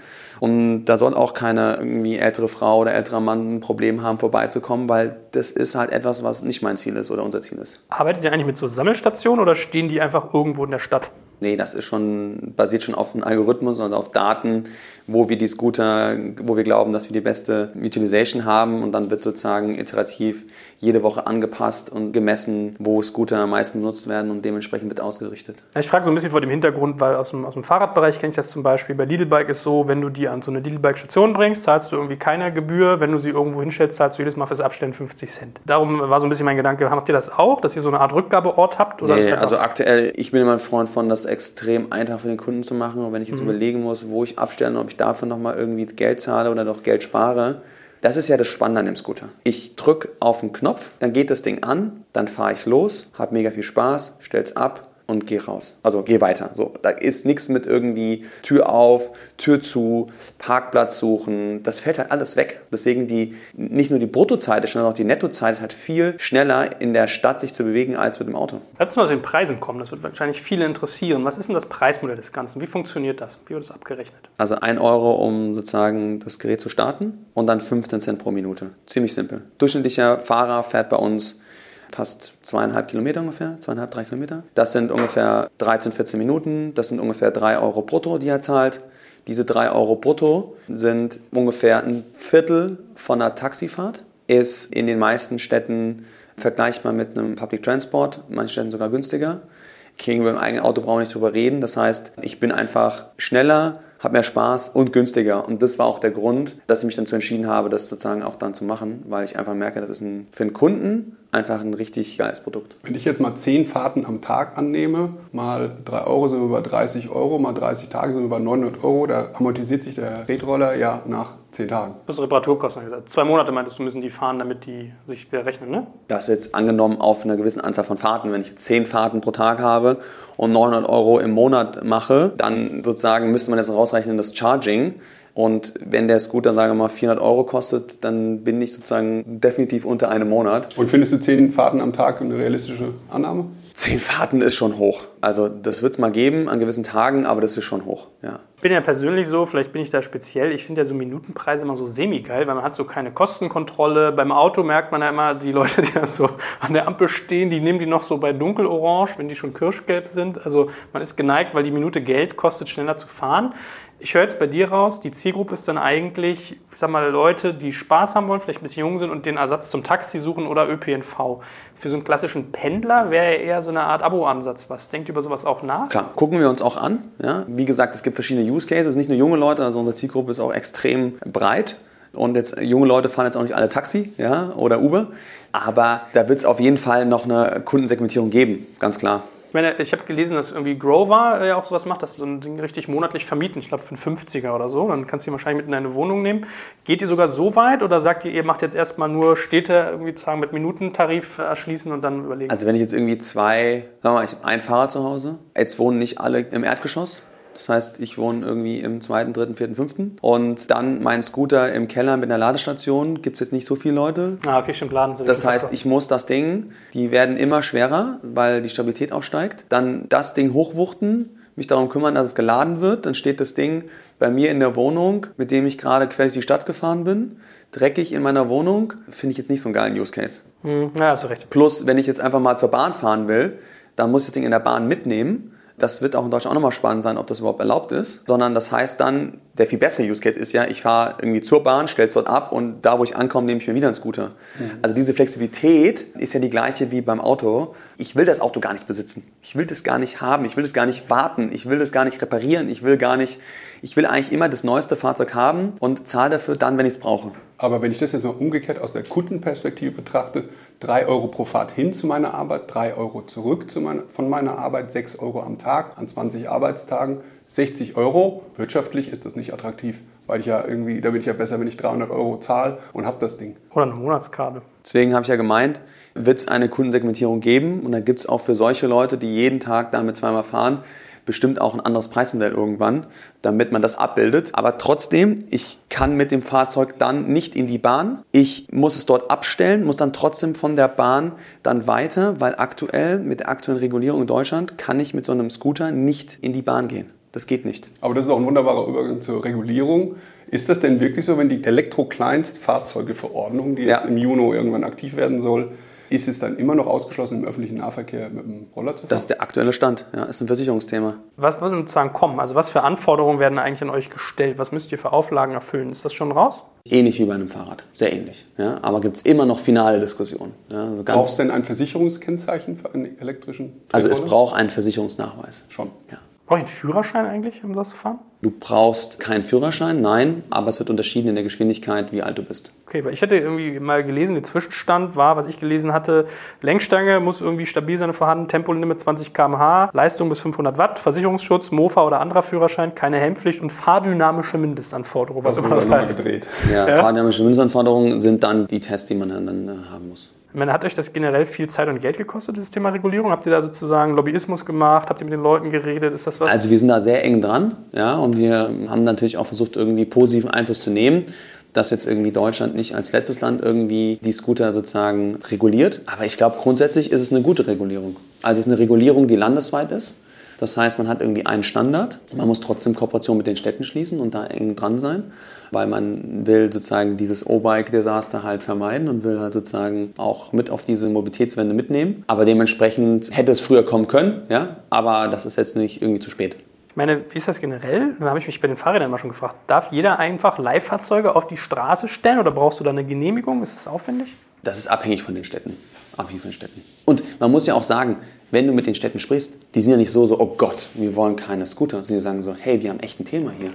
Und da soll auch keine irgendwie ältere Frau oder älterer Mann ein Problem haben, vorbeizukommen, weil das ist halt etwas, was nicht mein Ziel ist oder unser Ziel ist. Arbeitet ihr eigentlich mit so Sammelstationen oder stehen die einfach irgendwo in der Stadt? Nee, das ist schon, basiert schon auf einem Algorithmus und auf Daten, wo wir die Scooter, wo wir glauben, dass wir die beste Utilization haben und dann wird sozusagen iterativ jede Woche angepasst und gemessen, wo Scooter am meisten genutzt werden und dementsprechend wird ausgerichtet. Ich frage so ein bisschen vor dem Hintergrund, weil aus dem, aus dem Fahrradbereich kenne ich das zum Beispiel. Bei Lidlbike ist so, wenn du die an so eine Lidlbike-Station bringst, zahlst du irgendwie keine Gebühr. Wenn du sie irgendwo hinstellst, zahlst du jedes Mal fürs Abstellen 50 Cent. Darum war so ein bisschen mein Gedanke, habt ihr das auch, dass ihr so eine Art Rückgabeort habt? Oder nee, also aktuell, ich bin immer ein Freund von, das extrem einfach für den Kunden zu machen. Und wenn ich jetzt mhm. überlegen muss, wo ich abstelle, ob ich dafür nochmal irgendwie Geld zahle oder noch Geld spare, das ist ja das Spannende an dem Scooter. Ich drücke auf den Knopf, dann geht das Ding an, dann fahre ich los, habe mega viel Spaß, stell's ab, und geh raus. Also geh weiter. So, da ist nichts mit irgendwie Tür auf, Tür zu, Parkplatz suchen. Das fällt halt alles weg. Deswegen die nicht nur die Bruttozeit, sondern auch die Nettozeit ist halt viel schneller in der Stadt sich zu bewegen als mit dem Auto. Lass uns mal zu den Preisen kommen. Das wird wahrscheinlich viele interessieren. Was ist denn das Preismodell des Ganzen? Wie funktioniert das? Wie wird das abgerechnet? Also ein Euro, um sozusagen das Gerät zu starten und dann 15 Cent pro Minute. Ziemlich simpel. Durchschnittlicher Fahrer fährt bei uns fast zweieinhalb Kilometer ungefähr, zweieinhalb, drei Kilometer. Das sind ungefähr 13, 14 Minuten, das sind ungefähr drei Euro brutto, die er zahlt. Diese drei Euro brutto sind ungefähr ein Viertel von einer Taxifahrt, ist in den meisten Städten vergleichbar mit einem Public Transport, in manchen Städten sogar günstiger. Gegenüber dem eigenen Auto brauchen wir nicht drüber reden. Das heißt, ich bin einfach schneller, habe mehr Spaß und günstiger. Und das war auch der Grund, dass ich mich dann zu entschieden habe, das sozusagen auch dann zu machen, weil ich einfach merke, das ist ein, für einen Kunden einfach ein richtig geiles Produkt. Wenn ich jetzt mal 10 Fahrten am Tag annehme, mal 3 Euro sind wir bei 30 Euro, mal 30 Tage sind wir bei 900 Euro, da amortisiert sich der Tretroller ja nach 10 Tagen. Das ist Reparaturkosten. gesagt. Zwei Monate meintest du, müssen die fahren, damit die sich wieder rechnen, ne? Das jetzt angenommen auf einer gewissen Anzahl von Fahrten. Wenn ich 10 Fahrten pro Tag habe und 900 Euro im Monat mache, dann sozusagen müsste man jetzt rausrechnen, das Charging. Und wenn der Scooter, sagen wir mal, 400 Euro kostet, dann bin ich sozusagen definitiv unter einem Monat. Und findest du 10 Fahrten am Tag eine realistische Annahme? Zehn Fahrten ist schon hoch. Also das wird es mal geben an gewissen Tagen, aber das ist schon hoch. Ja. Ich bin ja persönlich so, vielleicht bin ich da speziell, ich finde ja so Minutenpreise immer so semi-geil, weil man hat so keine Kostenkontrolle. Beim Auto merkt man ja immer, die Leute, die dann so an der Ampel stehen, die nehmen die noch so bei dunkelorange, wenn die schon kirschgelb sind. Also man ist geneigt, weil die Minute Geld kostet, schneller zu fahren. Ich höre jetzt bei dir raus, die Zielgruppe ist dann eigentlich, ich sag mal, Leute, die Spaß haben wollen, vielleicht ein bisschen jung sind und den Ersatz zum Taxi suchen oder ÖPNV. Für so einen klassischen Pendler wäre eher so eine Art Abo-Ansatz. Was denkt ihr über sowas auch nach? Klar, gucken wir uns auch an. Ja. Wie gesagt, es gibt verschiedene Use Cases, nicht nur junge Leute, also unsere Zielgruppe ist auch extrem breit. Und jetzt junge Leute fahren jetzt auch nicht alle Taxi ja, oder Uber. Aber da wird es auf jeden Fall noch eine Kundensegmentierung geben, ganz klar. Ich meine, ich habe gelesen, dass irgendwie Grover ja auch sowas macht, dass so ein Ding richtig monatlich vermieten. Ich glaube, für einen 50er oder so. Dann kannst du ihn wahrscheinlich mit in deine Wohnung nehmen. Geht ihr sogar so weit oder sagt ihr, ihr macht jetzt erstmal nur Städte irgendwie sozusagen mit Minutentarif erschließen und dann überlegen? Also wenn ich jetzt irgendwie zwei, sagen wir mal, ich habe ein Fahrrad zu Hause. Jetzt wohnen nicht alle im Erdgeschoss. Das heißt, ich wohne irgendwie im zweiten, dritten, vierten, fünften. Und dann mein Scooter im Keller mit einer Ladestation. Gibt es jetzt nicht so viele Leute. ah, okay, stimmt, laden sie. Das heißt, ich muss das Ding, die werden immer schwerer, weil die Stabilität auch steigt. Dann das Ding hochwuchten, mich darum kümmern, dass es geladen wird. Dann steht das Ding bei mir in der Wohnung, mit dem ich gerade quer durch die Stadt gefahren bin. Dreckig in meiner Wohnung, finde ich jetzt nicht so einen geilen Use Case. Hm, ja, hast du recht. Plus, wenn ich jetzt einfach mal zur Bahn fahren will, dann muss ich das Ding in der Bahn mitnehmen. Das wird auch in Deutschland auch nochmal spannend sein, ob das überhaupt erlaubt ist. Sondern das heißt dann, der viel bessere Use Case ist ja, ich fahre irgendwie zur Bahn, stelle es dort ab und da, wo ich ankomme, nehme ich mir wieder einen Scooter. Also diese Flexibilität ist ja die gleiche wie beim Auto. Ich will das Auto gar nicht besitzen. Ich will das gar nicht haben. Ich will das gar nicht warten. Ich will das gar nicht reparieren. Ich will gar nicht, ich will eigentlich immer das neueste Fahrzeug haben und zahle dafür dann, wenn ich es brauche. Aber wenn ich das jetzt mal umgekehrt aus der Kundenperspektive betrachte, 3 Euro pro Fahrt hin zu meiner Arbeit, 3 Euro zurück zu meiner, von meiner Arbeit, 6 Euro am Tag an 20 Arbeitstagen, 60 Euro, wirtschaftlich ist das nicht attraktiv, weil ich ja irgendwie, da bin ich ja besser, wenn ich 300 Euro zahle und habe das Ding. Oder eine Monatskarte. Deswegen habe ich ja gemeint, wird es eine Kundensegmentierung geben und dann gibt es auch für solche Leute, die jeden Tag damit zweimal fahren, bestimmt auch ein anderes Preismodell irgendwann, damit man das abbildet. Aber trotzdem, ich kann mit dem Fahrzeug dann nicht in die Bahn. Ich muss es dort abstellen, muss dann trotzdem von der Bahn dann weiter, weil aktuell mit der aktuellen Regulierung in Deutschland kann ich mit so einem Scooter nicht in die Bahn gehen. Das geht nicht. Aber das ist auch ein wunderbarer Übergang zur Regulierung. Ist das denn wirklich so, wenn die Elektro-Kleinstfahrzeuge-Verordnung, die Ja. jetzt im Juni irgendwann aktiv werden soll, ist es dann immer noch ausgeschlossen, im öffentlichen Nahverkehr mit dem Roller zu fahren? Das ist der aktuelle Stand. Ja, ist ein Versicherungsthema. Was wird sozusagen kommen? Also was für Anforderungen werden eigentlich an euch gestellt? Was müsst ihr für Auflagen erfüllen? Ist das schon raus? Ähnlich wie bei einem Fahrrad. Sehr ähnlich. Ja, aber gibt es immer noch finale Diskussionen. Ja, also Braucht es ganz, denn ein Versicherungskennzeichen für einen elektrischen also es braucht einen Versicherungsnachweis. Schon. Ja. Brauche ich einen Führerschein eigentlich, um das zu fahren? Du brauchst keinen Führerschein, nein, aber es wird unterschieden in der Geschwindigkeit, wie alt du bist. Okay, weil ich hatte irgendwie mal gelesen, der Zwischenstand war, was ich gelesen hatte, Lenkstange muss irgendwie stabil sein vorhanden, Tempolimit 20 km/h, Leistung bis 500 Watt, Versicherungsschutz, Mofa oder anderer Führerschein, keine Helmpflicht und fahrdynamische Mindestanforderungen, was Das immer das nochmal heißt. gedreht. Ja, Ja. fahrdynamische Mindestanforderungen sind dann die Tests, die man dann, dann äh, haben muss. Meine, hat euch das generell viel Zeit und Geld gekostet, dieses Thema Regulierung? Habt ihr da sozusagen Lobbyismus gemacht? Habt ihr mit den Leuten geredet? Ist das was? Also wir sind da sehr eng dran, ja, und wir haben natürlich auch versucht, irgendwie positiven Einfluss zu nehmen, dass jetzt irgendwie Deutschland nicht als letztes Land irgendwie die Scooter sozusagen reguliert. Aber ich glaube, grundsätzlich ist es eine gute Regulierung. Also es ist eine Regulierung, die landesweit ist. Das heißt, man hat irgendwie einen Standard. Man muss trotzdem Kooperation mit den Städten schließen und da eng dran sein, weil man will sozusagen dieses O-Bike-Desaster halt vermeiden und will halt sozusagen auch mit auf diese Mobilitätswende mitnehmen. Aber dementsprechend hätte es früher kommen können, ja, aber das ist jetzt nicht irgendwie zu spät. Ich meine, wie ist das generell? Da habe ich mich bei den Fahrrädern mal schon gefragt. Darf jeder einfach Leihfahrzeuge auf die Straße stellen oder brauchst du da eine Genehmigung? Ist das aufwendig? Das ist abhängig von den Städten. Abhängig von den Städten. Und man muss ja auch sagen, wenn du mit den Städten sprichst, die sind ja nicht so, so, oh Gott, wir wollen keine Scooter, sondern die sagen so, hey, wir haben echt ein Thema hier.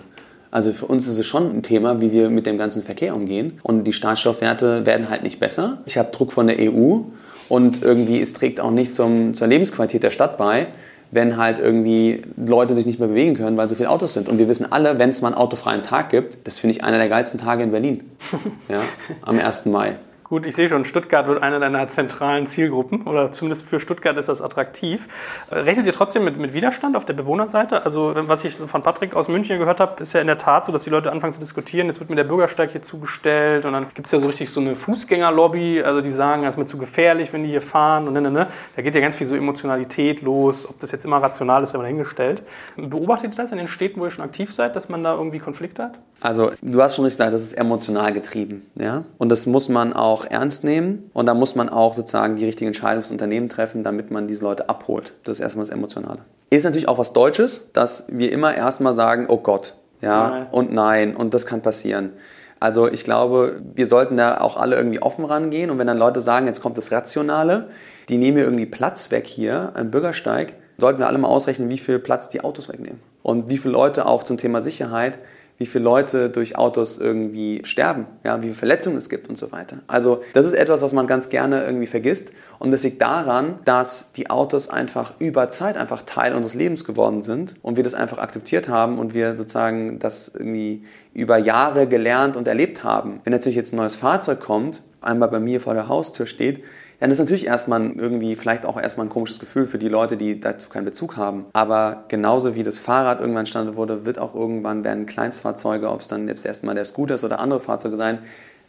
Also für uns ist es schon ein Thema, wie wir mit dem ganzen Verkehr umgehen. Und die Startstoffwerte werden halt nicht besser. Ich habe Druck von der EU Und irgendwie, es trägt auch nicht zum, zur Lebensqualität der Stadt bei, wenn halt irgendwie Leute sich nicht mehr bewegen können, weil so viele Autos sind. Und wir wissen alle, wenn es mal einen autofreien Tag gibt, das finde ich einer der geilsten Tage in Berlin. *laughs* ja, am 1. Mai. Gut, ich sehe schon, Stuttgart wird eine deiner zentralen Zielgruppen oder zumindest für Stuttgart ist das attraktiv. Äh, rechnet ihr trotzdem mit, mit Widerstand auf der Bewohnerseite? Also was ich von Patrick aus München gehört habe, ist ja in der Tat so, dass die Leute anfangen zu diskutieren. Jetzt wird mir der Bürgersteig hier zugestellt und dann gibt es ja so richtig so eine Fußgängerlobby, also die sagen, das ist mir zu gefährlich, wenn die hier fahren und ne, ne, ne. Da geht ja ganz viel so Emotionalität los, ob das jetzt immer rational ist, aber dahingestellt. Beobachtet ihr das in den Städten, wo ihr schon aktiv seid, dass man da irgendwie Konflikte hat? Also du hast schon richtig gesagt, das ist emotional getrieben. Ja? Und das muss man auch ernst nehmen. Und da muss man auch sozusagen die richtigen Entscheidungen fürs Unternehmen treffen, damit man diese Leute abholt. Das ist erstmal das Emotionale. Ist natürlich auch was Deutsches, dass wir immer erstmal sagen, oh Gott, ja, nein. und nein, und das kann passieren. Also ich glaube, wir sollten da auch alle irgendwie offen rangehen. Und wenn dann Leute sagen, jetzt kommt das Rationale, die nehmen mir irgendwie Platz weg hier am Bürgersteig, sollten wir alle mal ausrechnen, wie viel Platz die Autos wegnehmen. Und wie viele Leute auch zum Thema Sicherheit wie viele Leute durch Autos irgendwie sterben, ja, wie viele Verletzungen es gibt und so weiter. Also das ist etwas, was man ganz gerne irgendwie vergisst und das liegt daran, dass die Autos einfach über Zeit einfach Teil unseres Lebens geworden sind und wir das einfach akzeptiert haben und wir sozusagen das irgendwie über Jahre gelernt und erlebt haben. Wenn natürlich jetzt ein neues Fahrzeug kommt, einmal bei mir vor der Haustür steht, dann ist natürlich erstmal irgendwie vielleicht auch erstmal ein komisches Gefühl für die Leute, die dazu keinen Bezug haben. Aber genauso wie das Fahrrad irgendwann entstanden wurde, wird auch irgendwann werden Kleinstfahrzeuge, ob es dann jetzt erstmal der Scooter ist oder andere Fahrzeuge sein,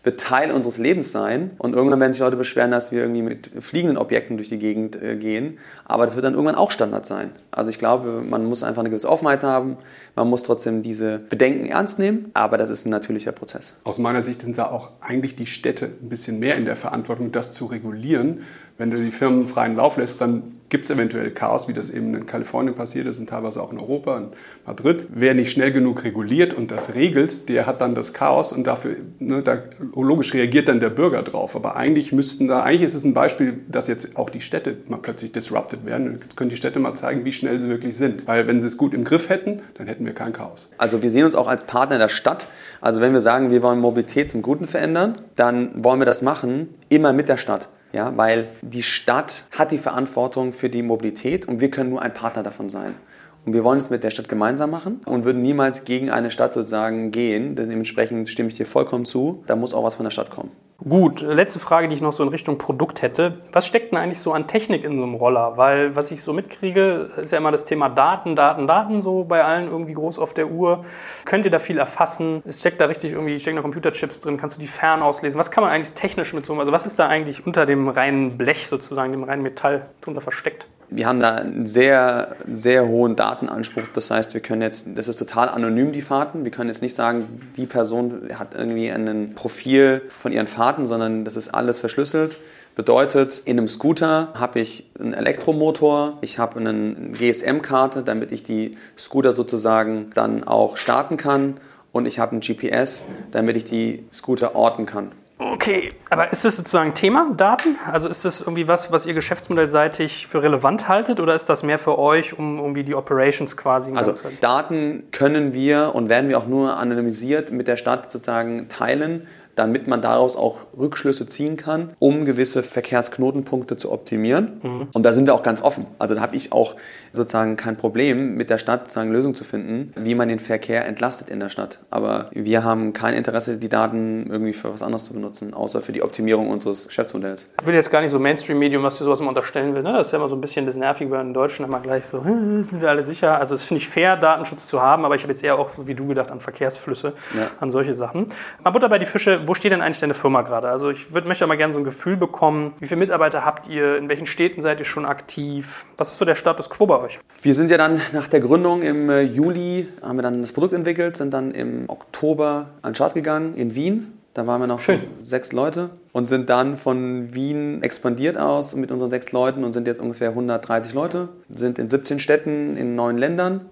wird Teil unseres Lebens sein. Und irgendwann werden sich Leute beschweren, dass wir irgendwie mit fliegenden Objekten durch die Gegend äh, gehen. Aber das wird dann irgendwann auch Standard sein. Also ich glaube, man muss einfach eine gewisse Offenheit haben. Man muss trotzdem diese Bedenken ernst nehmen. Aber das ist ein natürlicher Prozess. Aus meiner Sicht sind da auch eigentlich die Städte ein bisschen mehr in der Verantwortung, das zu regulieren. Wenn du die Firmen freien Lauf lässt, dann gibt es eventuell Chaos, wie das eben in Kalifornien passiert ist und teilweise auch in Europa, in Madrid. Wer nicht schnell genug reguliert und das regelt, der hat dann das Chaos und dafür, ne, da logisch reagiert dann der Bürger drauf. Aber eigentlich müssten da, eigentlich ist es ein Beispiel, dass jetzt auch die Städte mal plötzlich disrupted werden. Jetzt können die Städte mal zeigen, wie schnell sie wirklich sind. Weil wenn sie es gut im Griff hätten, dann hätten wir kein Chaos. Also wir sehen uns auch als Partner der Stadt. Also wenn wir sagen, wir wollen Mobilität zum Guten verändern, dann wollen wir das machen, immer mit der Stadt. Ja, weil die Stadt hat die Verantwortung für die Mobilität und wir können nur ein Partner davon sein. Und wir wollen es mit der Stadt gemeinsam machen und würden niemals gegen eine Stadt sozusagen gehen. Dementsprechend stimme ich dir vollkommen zu. Da muss auch was von der Stadt kommen. Gut, letzte Frage, die ich noch so in Richtung Produkt hätte. Was steckt denn eigentlich so an Technik in so einem Roller? Weil was ich so mitkriege, ist ja immer das Thema Daten, Daten, Daten so bei allen irgendwie groß auf der Uhr. Könnt ihr da viel erfassen? Es steckt da richtig irgendwie, stecken da Computerchips drin? Kannst du die fern auslesen? Was kann man eigentlich technisch mit so einem, also was ist da eigentlich unter dem reinen Blech sozusagen, dem reinen Metall drunter versteckt? Wir haben da einen sehr, sehr hohen Datenanspruch. Das heißt, wir können jetzt, das ist total anonym, die Fahrten. Wir können jetzt nicht sagen, die Person hat irgendwie ein Profil von ihren Fahrten, sondern das ist alles verschlüsselt. Bedeutet, in einem Scooter habe ich einen Elektromotor, ich habe eine GSM-Karte, damit ich die Scooter sozusagen dann auch starten kann und ich habe ein GPS, damit ich die Scooter orten kann. Okay, aber ist das sozusagen Thema, Daten? Also ist das irgendwie was, was ihr geschäftsmodellseitig für relevant haltet oder ist das mehr für euch, um irgendwie die Operations quasi? Also Daten können wir und werden wir auch nur anonymisiert mit der Stadt sozusagen teilen, damit man daraus auch Rückschlüsse ziehen kann, um gewisse Verkehrsknotenpunkte zu optimieren. Mhm. Und da sind wir auch ganz offen. Also da habe ich auch sozusagen kein Problem, mit der Stadt sozusagen Lösungen zu finden, wie man den Verkehr entlastet in der Stadt. Aber wir haben kein Interesse, die Daten irgendwie für was anderes zu benutzen, außer für die Optimierung unseres Geschäftsmodells. Ich will jetzt gar nicht so Mainstream-Medium, was dir sowas mal unterstellen will. Ne? Das ist ja immer so ein bisschen das Nervige bei den Deutschen, immer gleich so, *laughs* sind wir alle sicher. Also es finde ich fair, Datenschutz zu haben, aber ich habe jetzt eher auch, wie du gedacht, an Verkehrsflüsse, ja. an solche Sachen. Mal Butter bei die Fische, wo steht denn eigentlich deine Firma gerade? Also ich würd, möchte mal gerne so ein Gefühl bekommen, wie viele Mitarbeiter habt ihr, in welchen Städten seid ihr schon aktiv? Was ist so der Status quo bei euch? Wir sind ja dann nach der Gründung im äh, Juli, haben wir dann das Produkt entwickelt, sind dann im Oktober an den Start gegangen in Wien. Da waren wir noch Schön. sechs Leute und sind dann von Wien expandiert aus mit unseren sechs Leuten und sind jetzt ungefähr 130 Leute, sind in 17 Städten in neun Ländern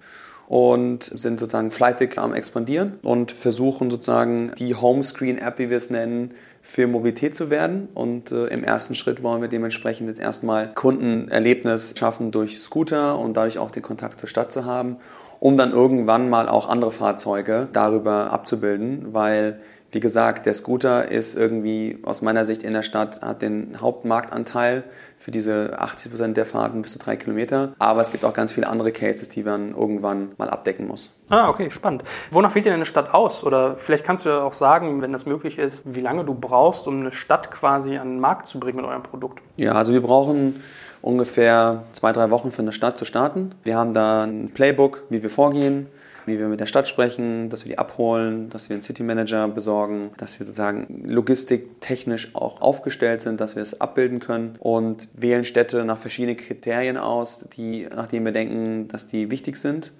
und sind sozusagen fleißig am expandieren und versuchen sozusagen die Homescreen-App, wie wir es nennen, für Mobilität zu werden. Und äh, im ersten Schritt wollen wir dementsprechend jetzt erstmal Kundenerlebnis schaffen durch Scooter und dadurch auch den Kontakt zur Stadt zu haben, um dann irgendwann mal auch andere Fahrzeuge darüber abzubilden, weil Wie gesagt, der Scooter ist irgendwie aus meiner Sicht in der Stadt, hat den Hauptmarktanteil für diese 80 Prozent der Fahrten bis zu drei Kilometer. Aber es gibt auch ganz viele andere Cases, die man irgendwann mal abdecken muss. Ah, okay, spannend. Wonach wählt ihr denn eine Stadt aus? Oder vielleicht kannst du auch sagen, wenn das möglich ist, wie lange du brauchst, um eine Stadt quasi an den Markt zu bringen mit eurem Produkt? Ja, also wir brauchen ungefähr zwei, drei Wochen für eine Stadt zu starten. Wir haben da ein Playbook, wie wir vorgehen wie wir mit der Stadt sprechen, dass wir die abholen, dass wir einen City Manager besorgen, dass wir sozusagen logistiktechnisch auch aufgestellt sind, dass wir es abbilden können und wählen Städte nach verschiedenen Kriterien aus, die, nach denen wir denken, dass die wichtig sind.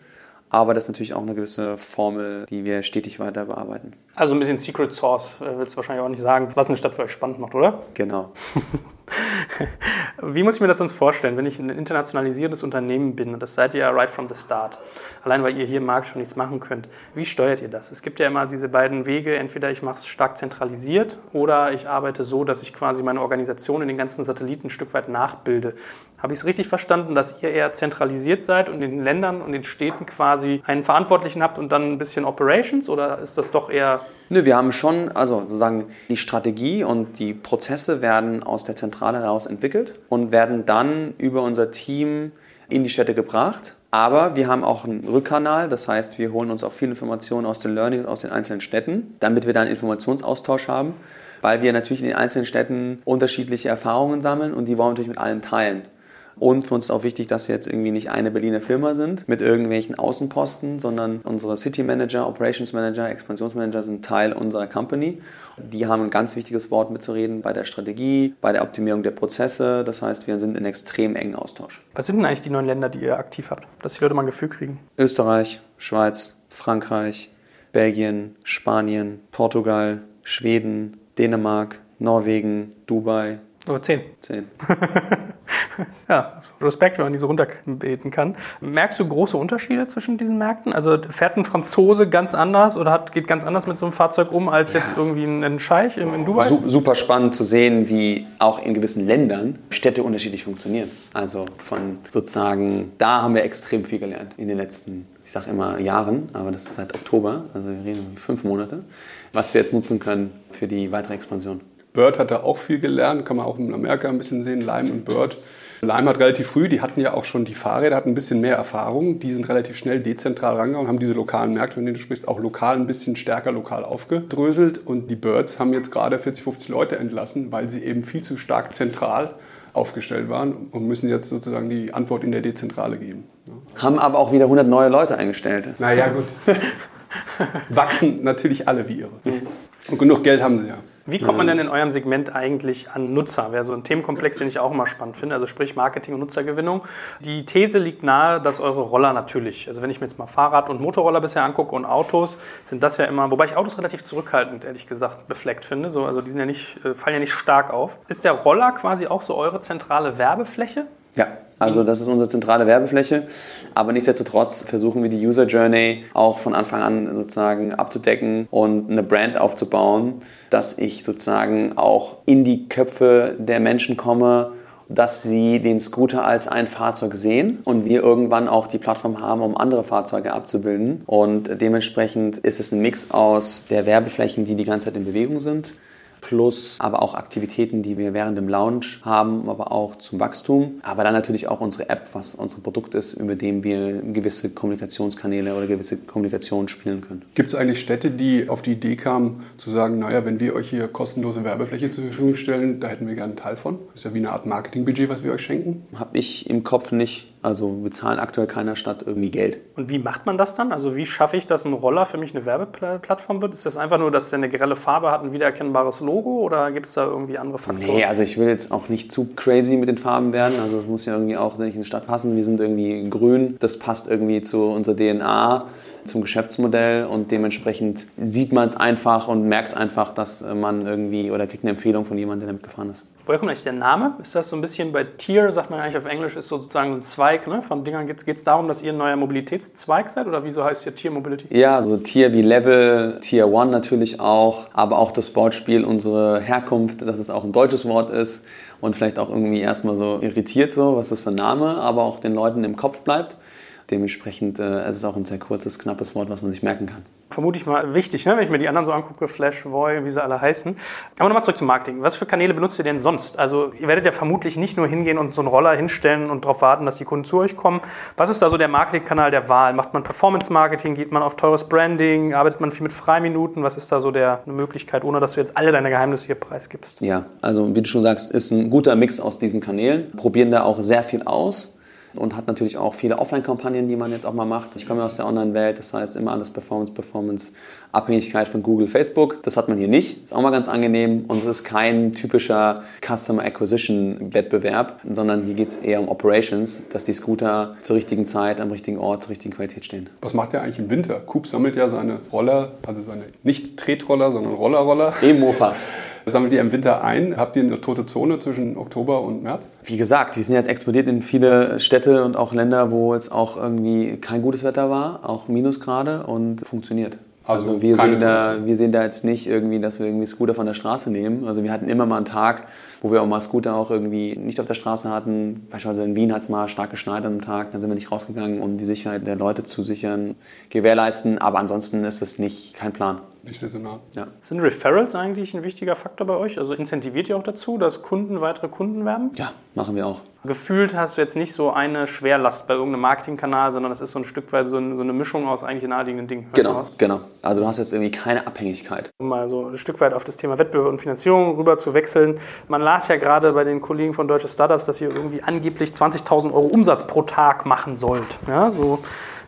Aber das ist natürlich auch eine gewisse Formel, die wir stetig weiter bearbeiten. Also ein bisschen Secret Source, äh, willst du wahrscheinlich auch nicht sagen, was eine Stadt für euch spannend macht, oder? Genau. *laughs* Wie muss ich mir das sonst vorstellen, wenn ich ein internationalisiertes Unternehmen bin und das seid ihr ja right from the start, allein weil ihr hier im Markt schon nichts machen könnt, wie steuert ihr das? Es gibt ja immer diese beiden Wege, entweder ich mache es stark zentralisiert oder ich arbeite so, dass ich quasi meine Organisation in den ganzen Satelliten ein Stück weit nachbilde. Habe ich es richtig verstanden, dass ihr eher zentralisiert seid und in den Ländern und den Städten quasi einen Verantwortlichen habt und dann ein bisschen Operations oder ist das doch eher Nö, wir haben schon, also sozusagen die Strategie und die Prozesse werden aus der Zentrale heraus entwickelt und werden dann über unser Team in die Städte gebracht. Aber wir haben auch einen Rückkanal, das heißt, wir holen uns auch viele Informationen aus den Learnings aus den einzelnen Städten, damit wir dann einen Informationsaustausch haben, weil wir natürlich in den einzelnen Städten unterschiedliche Erfahrungen sammeln und die wollen wir natürlich mit allen teilen. Und für uns ist auch wichtig, dass wir jetzt irgendwie nicht eine Berliner Firma sind mit irgendwelchen Außenposten, sondern unsere City Manager, Operations Manager, Expansionsmanager sind Teil unserer Company. Die haben ein ganz wichtiges Wort mitzureden bei der Strategie, bei der Optimierung der Prozesse. Das heißt, wir sind in extrem engen Austausch. Was sind denn eigentlich die neuen Länder, die ihr aktiv habt, dass die Leute mal ein Gefühl kriegen? Österreich, Schweiz, Frankreich, Belgien, Spanien, Portugal, Schweden, Dänemark, Norwegen, Dubai. Oder zehn. Zehn. *laughs* ja, Respekt, wenn man die so runterbeten kann. Merkst du große Unterschiede zwischen diesen Märkten? Also fährt ein Franzose ganz anders oder hat, geht ganz anders mit so einem Fahrzeug um als jetzt irgendwie ein Scheich in, in Dubai? Super spannend zu sehen, wie auch in gewissen Ländern Städte unterschiedlich funktionieren. Also von sozusagen, da haben wir extrem viel gelernt in den letzten, ich sage immer Jahren, aber das ist seit Oktober, also wir reden um fünf Monate, was wir jetzt nutzen können für die weitere Expansion. Bird hat da auch viel gelernt, kann man auch in Amerika ein bisschen sehen, Lime und Bird. Lime hat relativ früh, die hatten ja auch schon die Fahrräder, hatten ein bisschen mehr Erfahrung. Die sind relativ schnell dezentral rangegangen und haben diese lokalen Märkte, von denen du sprichst, auch lokal ein bisschen stärker lokal aufgedröselt. Und die Birds haben jetzt gerade 40, 50 Leute entlassen, weil sie eben viel zu stark zentral aufgestellt waren und müssen jetzt sozusagen die Antwort in der Dezentrale geben. Haben aber auch wieder 100 neue Leute eingestellt. Naja, gut. *laughs* Wachsen natürlich alle wie irre. Und genug Geld haben sie ja. Wie kommt man denn in eurem Segment eigentlich an Nutzer? Wäre so ein Themenkomplex, den ich auch immer spannend finde, also sprich Marketing und Nutzergewinnung. Die These liegt nahe, dass eure Roller natürlich, also wenn ich mir jetzt mal Fahrrad und Motorroller bisher angucke und Autos, sind das ja immer, wobei ich Autos relativ zurückhaltend, ehrlich gesagt, befleckt finde. So, also die sind ja nicht, äh, fallen ja nicht stark auf. Ist der Roller quasi auch so eure zentrale Werbefläche? Ja, also das ist unsere zentrale Werbefläche. Aber nichtsdestotrotz versuchen wir die User Journey auch von Anfang an sozusagen abzudecken und eine Brand aufzubauen, dass ich sozusagen auch in die Köpfe der Menschen komme, dass sie den Scooter als ein Fahrzeug sehen und wir irgendwann auch die Plattform haben, um andere Fahrzeuge abzubilden. Und dementsprechend ist es ein Mix aus der Werbeflächen, die die ganze Zeit in Bewegung sind, plus aber auch Aktivitäten, die wir während dem Launch haben, aber auch zum Wachstum. Aber dann natürlich auch unsere App, was unser Produkt ist, über dem wir gewisse Kommunikationskanäle oder gewisse Kommunikation spielen können. Gibt es eigentlich Städte, die auf die Idee kamen, zu sagen, naja, wenn wir euch hier kostenlose Werbefläche zur Verfügung stellen, da hätten wir gerne einen Teil von? Das ist ja wie eine Art Marketingbudget, was wir euch schenken. Habe ich im Kopf nicht. Also wir zahlen aktuell keiner Stadt irgendwie Geld. Und wie macht man das dann? Also wie schaffe ich, dass ein Roller für mich eine Werbeplattform wird? Ist das einfach nur, dass der eine grelle Farbe hat, ein wiedererkennbares Logo oder gibt es da irgendwie andere Faktoren? Nee, also ich will jetzt auch nicht zu crazy mit den Farben werden. Also es muss ja irgendwie auch in die Stadt passen. Wir sind irgendwie grün. Das passt irgendwie zu unserer DNA zum Geschäftsmodell und dementsprechend sieht man es einfach und merkt es einfach, dass man irgendwie oder kriegt eine Empfehlung von jemandem, der damit gefahren ist. Woher kommt eigentlich der Name? Ist das so ein bisschen bei Tier, sagt man eigentlich auf Englisch, ist sozusagen ein Zweig ne? von Dingern? Geht es darum, dass ihr ein neuer Mobilitätszweig seid oder wieso heißt ihr Tier Mobility? Ja, also Tier wie Level, Tier One natürlich auch, aber auch das Wortspiel, unsere Herkunft, dass es auch ein deutsches Wort ist und vielleicht auch irgendwie erstmal so irritiert so, was das für ein Name, aber auch den Leuten im Kopf bleibt. Dementsprechend äh, es ist es auch ein sehr kurzes, knappes Wort, was man sich merken kann. Vermute ich mal, wichtig, ne? wenn ich mir die anderen so angucke, Flash, Voy, wie sie alle heißen. Aber nochmal zurück zum Marketing. Was für Kanäle benutzt ihr denn sonst? Also ihr werdet ja vermutlich nicht nur hingehen und so einen Roller hinstellen und darauf warten, dass die Kunden zu euch kommen. Was ist da so der Marketingkanal der Wahl? Macht man Performance-Marketing? Geht man auf teures Branding? Arbeitet man viel mit Freiminuten? Was ist da so der, eine Möglichkeit, ohne dass du jetzt alle deine Geheimnisse hier preisgibst? Ja, also wie du schon sagst, ist ein guter Mix aus diesen Kanälen. Probieren da auch sehr viel aus und hat natürlich auch viele Offline-Kampagnen, die man jetzt auch mal macht. Ich komme ja aus der Online-Welt, das heißt immer alles Performance, Performance, Abhängigkeit von Google, Facebook. Das hat man hier nicht. Ist auch mal ganz angenehm und es ist kein typischer Customer Acquisition-Wettbewerb, sondern hier geht es eher um Operations, dass die Scooter zur richtigen Zeit, am richtigen Ort, zur richtigen Qualität stehen. Was macht ihr eigentlich im Winter? Coop sammelt ja seine Roller, also seine nicht Tretroller, sondern Rollerroller. E-Mofa. Sammelt ihr im Winter ein? Habt ihr eine tote Zone zwischen Oktober und März? Wie gesagt, wir sind jetzt explodiert in viele Städte und auch Länder, wo jetzt auch irgendwie kein gutes Wetter war, auch Minusgrade und funktioniert. Also, also wir, sehen da, wir sehen da jetzt nicht irgendwie, dass wir irgendwie Scooter von der Straße nehmen. Also wir hatten immer mal einen Tag, wo wir auch mal Scooter auch irgendwie nicht auf der Straße hatten. Beispielsweise in Wien hat es mal stark geschneit am Tag, dann sind wir nicht rausgegangen, um die Sicherheit der Leute zu sichern, gewährleisten. Aber ansonsten ist es nicht kein Plan. Nicht saisonal. Ja. Sind Referrals eigentlich ein wichtiger Faktor bei euch? Also incentiviert ihr auch dazu, dass Kunden weitere Kunden werben? Ja, machen wir auch. Gefühlt hast du jetzt nicht so eine Schwerlast bei irgendeinem Marketingkanal, sondern das ist so ein Stück weit so, eine Mischung aus eigentlich naheliegenden Dingen. Genau, genau. Also du hast jetzt irgendwie keine Abhängigkeit. Um mal so ein Stück weit auf das Thema Wettbewerb und Finanzierung rüber zu wechseln. Man las ja gerade bei den Kollegen von Deutsche Startups, dass ihr irgendwie angeblich 20.000 Euro Umsatz pro Tag machen sollt. Ja, so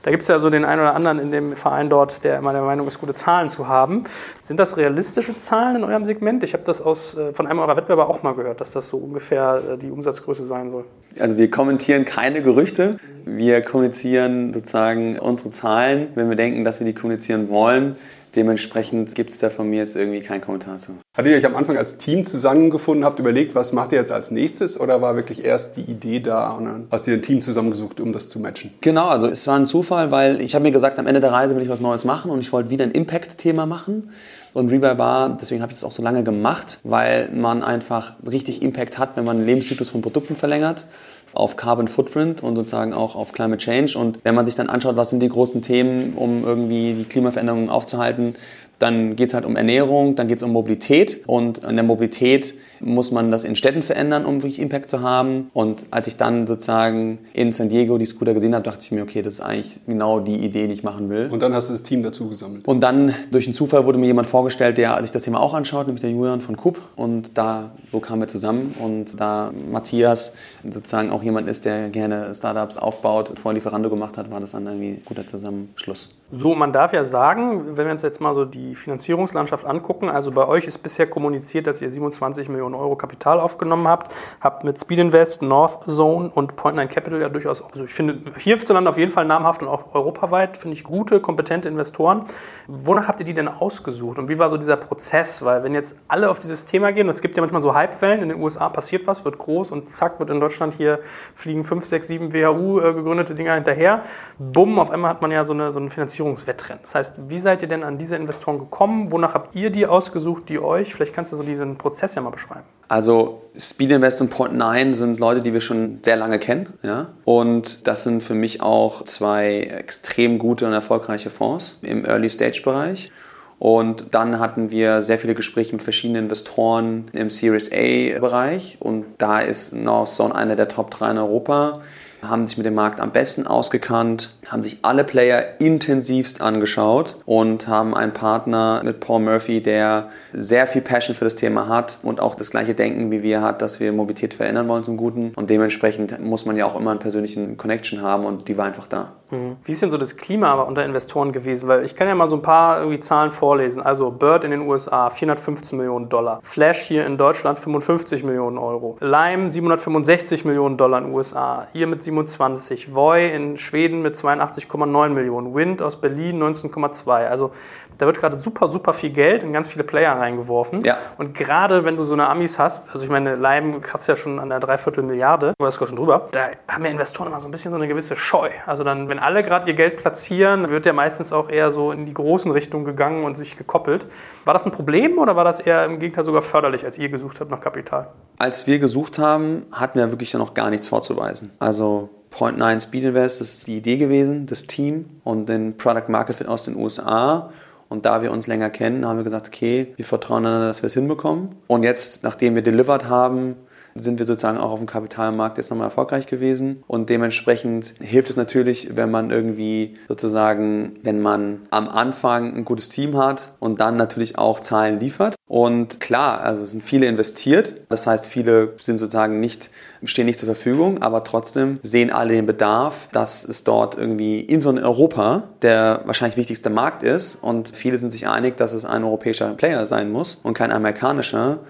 da gibt es ja so den einen oder anderen in dem Verein dort, der immer der Meinung ist, gute Zahlen zu haben. Sind das realistische Zahlen in eurem Segment? Ich habe das aus, äh, von einem eurer Wettbewerber auch mal gehört, dass das so ungefähr äh, die Umsatzgröße sein soll. Also wir kommentieren keine Gerüchte. Wir kommunizieren sozusagen unsere Zahlen, wenn wir denken, dass wir die kommunizieren wollen. Dementsprechend gibt es da von mir jetzt irgendwie keinen Kommentar zu. Hattet ihr euch am Anfang als Team zusammengefunden, habt überlegt, was macht ihr jetzt als nächstes oder war wirklich erst die Idee da und dann hast ihr ein Team zusammengesucht, um das zu matchen? Genau, also es war ein Zufall, weil ich habe mir gesagt, am Ende der Reise will ich was Neues machen und ich wollte wieder ein Impact-Thema machen. Und Rebuy war, deswegen habe ich das auch so lange gemacht, weil man einfach richtig Impact hat, wenn man den Lebenszyklus von Produkten verlängert auf Carbon Footprint und sozusagen auch auf Climate Change. Und wenn man sich dann anschaut, was sind die großen Themen, um irgendwie die Klimaveränderungen aufzuhalten, dann geht es halt um Ernährung, dann geht es um Mobilität und in der Mobilität muss man das in Städten verändern, um wirklich Impact zu haben. Und als ich dann sozusagen in San Diego die Scooter gesehen habe, dachte ich mir, okay, das ist eigentlich genau die Idee, die ich machen will. Und dann hast du das Team dazu gesammelt. Und dann durch einen Zufall wurde mir jemand vorgestellt, der sich das Thema auch anschaut, nämlich der Julian von Coop. Und da so kamen wir zusammen. Und da Matthias sozusagen auch jemand ist, der gerne Startups aufbaut, vor Lieferando gemacht hat, war das dann irgendwie ein guter Zusammenschluss. So, man darf ja sagen, wenn wir uns jetzt mal so die Finanzierungslandschaft angucken, also bei euch ist bisher kommuniziert, dass ihr 27 Millionen Euro Kapital aufgenommen habt, habt mit Speed Invest, North Zone und Point9 Capital ja durchaus, also ich finde hierzulande auf jeden Fall namhaft und auch europaweit, finde ich gute, kompetente Investoren. Wonach habt ihr die denn ausgesucht und wie war so dieser Prozess? Weil wenn jetzt alle auf dieses Thema gehen, es gibt ja manchmal so Hypewellen, in den USA passiert was, wird groß und zack, wird in Deutschland hier fliegen 5, 6, 7 WHU gegründete Dinger hinterher. Bumm, auf einmal hat man ja so eine, so eine Finanzierung Finanzierungswettrennen. Das heißt, wie seid ihr denn an diese Investoren gekommen? Wonach habt ihr die ausgesucht, die euch? Vielleicht kannst du so diesen Prozess ja mal beschreiben. Also Speed Invest und Point9 sind Leute, die wir schon sehr lange kennen. Ja? Und das sind für mich auch zwei extrem gute und erfolgreiche Fonds im Early Stage Bereich. Und dann hatten wir sehr viele Gespräche mit verschiedenen Investoren im Series A-Bereich. Und da ist Northzone einer der Top 3 in Europa haben sich mit dem Markt am besten ausgekannt, haben sich alle Player intensivst angeschaut und haben einen Partner mit Paul Murphy, der sehr viel Passion für das Thema hat und auch das gleiche Denken wie wir hat, dass wir Mobilität verändern wollen zum Guten. Und dementsprechend muss man ja auch immer einen persönlichen Connection haben und die war einfach da. Mhm. Wie ist denn so das Klima unter Investoren gewesen? Weil ich kann ja mal so ein paar irgendwie Zahlen vorlesen. Also Bird in den USA 415 Millionen Dollar, Flash hier in Deutschland 55 Millionen Euro, Lime 765 Millionen Dollar in den USA, ihr mit 27, Voy in Schweden mit 82,9 Millionen, Wind aus Berlin 19,2. Also da wird gerade super, super viel Geld in ganz viele Player reingeworfen. Ja. Und gerade wenn du so eine Amis hast, also ich meine, Lime kratzt ja schon an der Dreiviertel Milliarde, oder ist schon drüber, da haben ja Investoren immer so ein bisschen so eine gewisse Scheu. Also dann, wenn alle gerade ihr Geld platzieren, wird ja meistens auch eher so in die großen Richtungen gegangen und sich gekoppelt. War das ein Problem oder war das eher im Gegenteil sogar förderlich, als ihr gesucht habt nach Kapital? Als wir gesucht haben, hatten wir wirklich ja noch gar nichts vorzuweisen. Also Point 9 Speed Invest ist die Idee gewesen, das Team und den Product Market Fit aus den USA Und da wir uns länger kennen, haben wir gesagt, okay, wir vertrauen einander, dass wir es hinbekommen. Und jetzt, nachdem wir delivered haben, sind wir sozusagen auch auf dem Kapitalmarkt jetzt nochmal erfolgreich gewesen. Und dementsprechend hilft es natürlich, wenn man irgendwie sozusagen, wenn man am Anfang ein gutes Team hat und dann natürlich auch Zahlen liefert. Und klar, also sind viele investiert. Das heißt, viele sind sozusagen nicht, stehen nicht zur Verfügung, aber trotzdem sehen alle den Bedarf, dass es dort irgendwie, insbesondere in Europa, der wahrscheinlich wichtigste Markt ist. Und viele sind sich einig, dass es ein europäischer Player sein muss und kein amerikanischer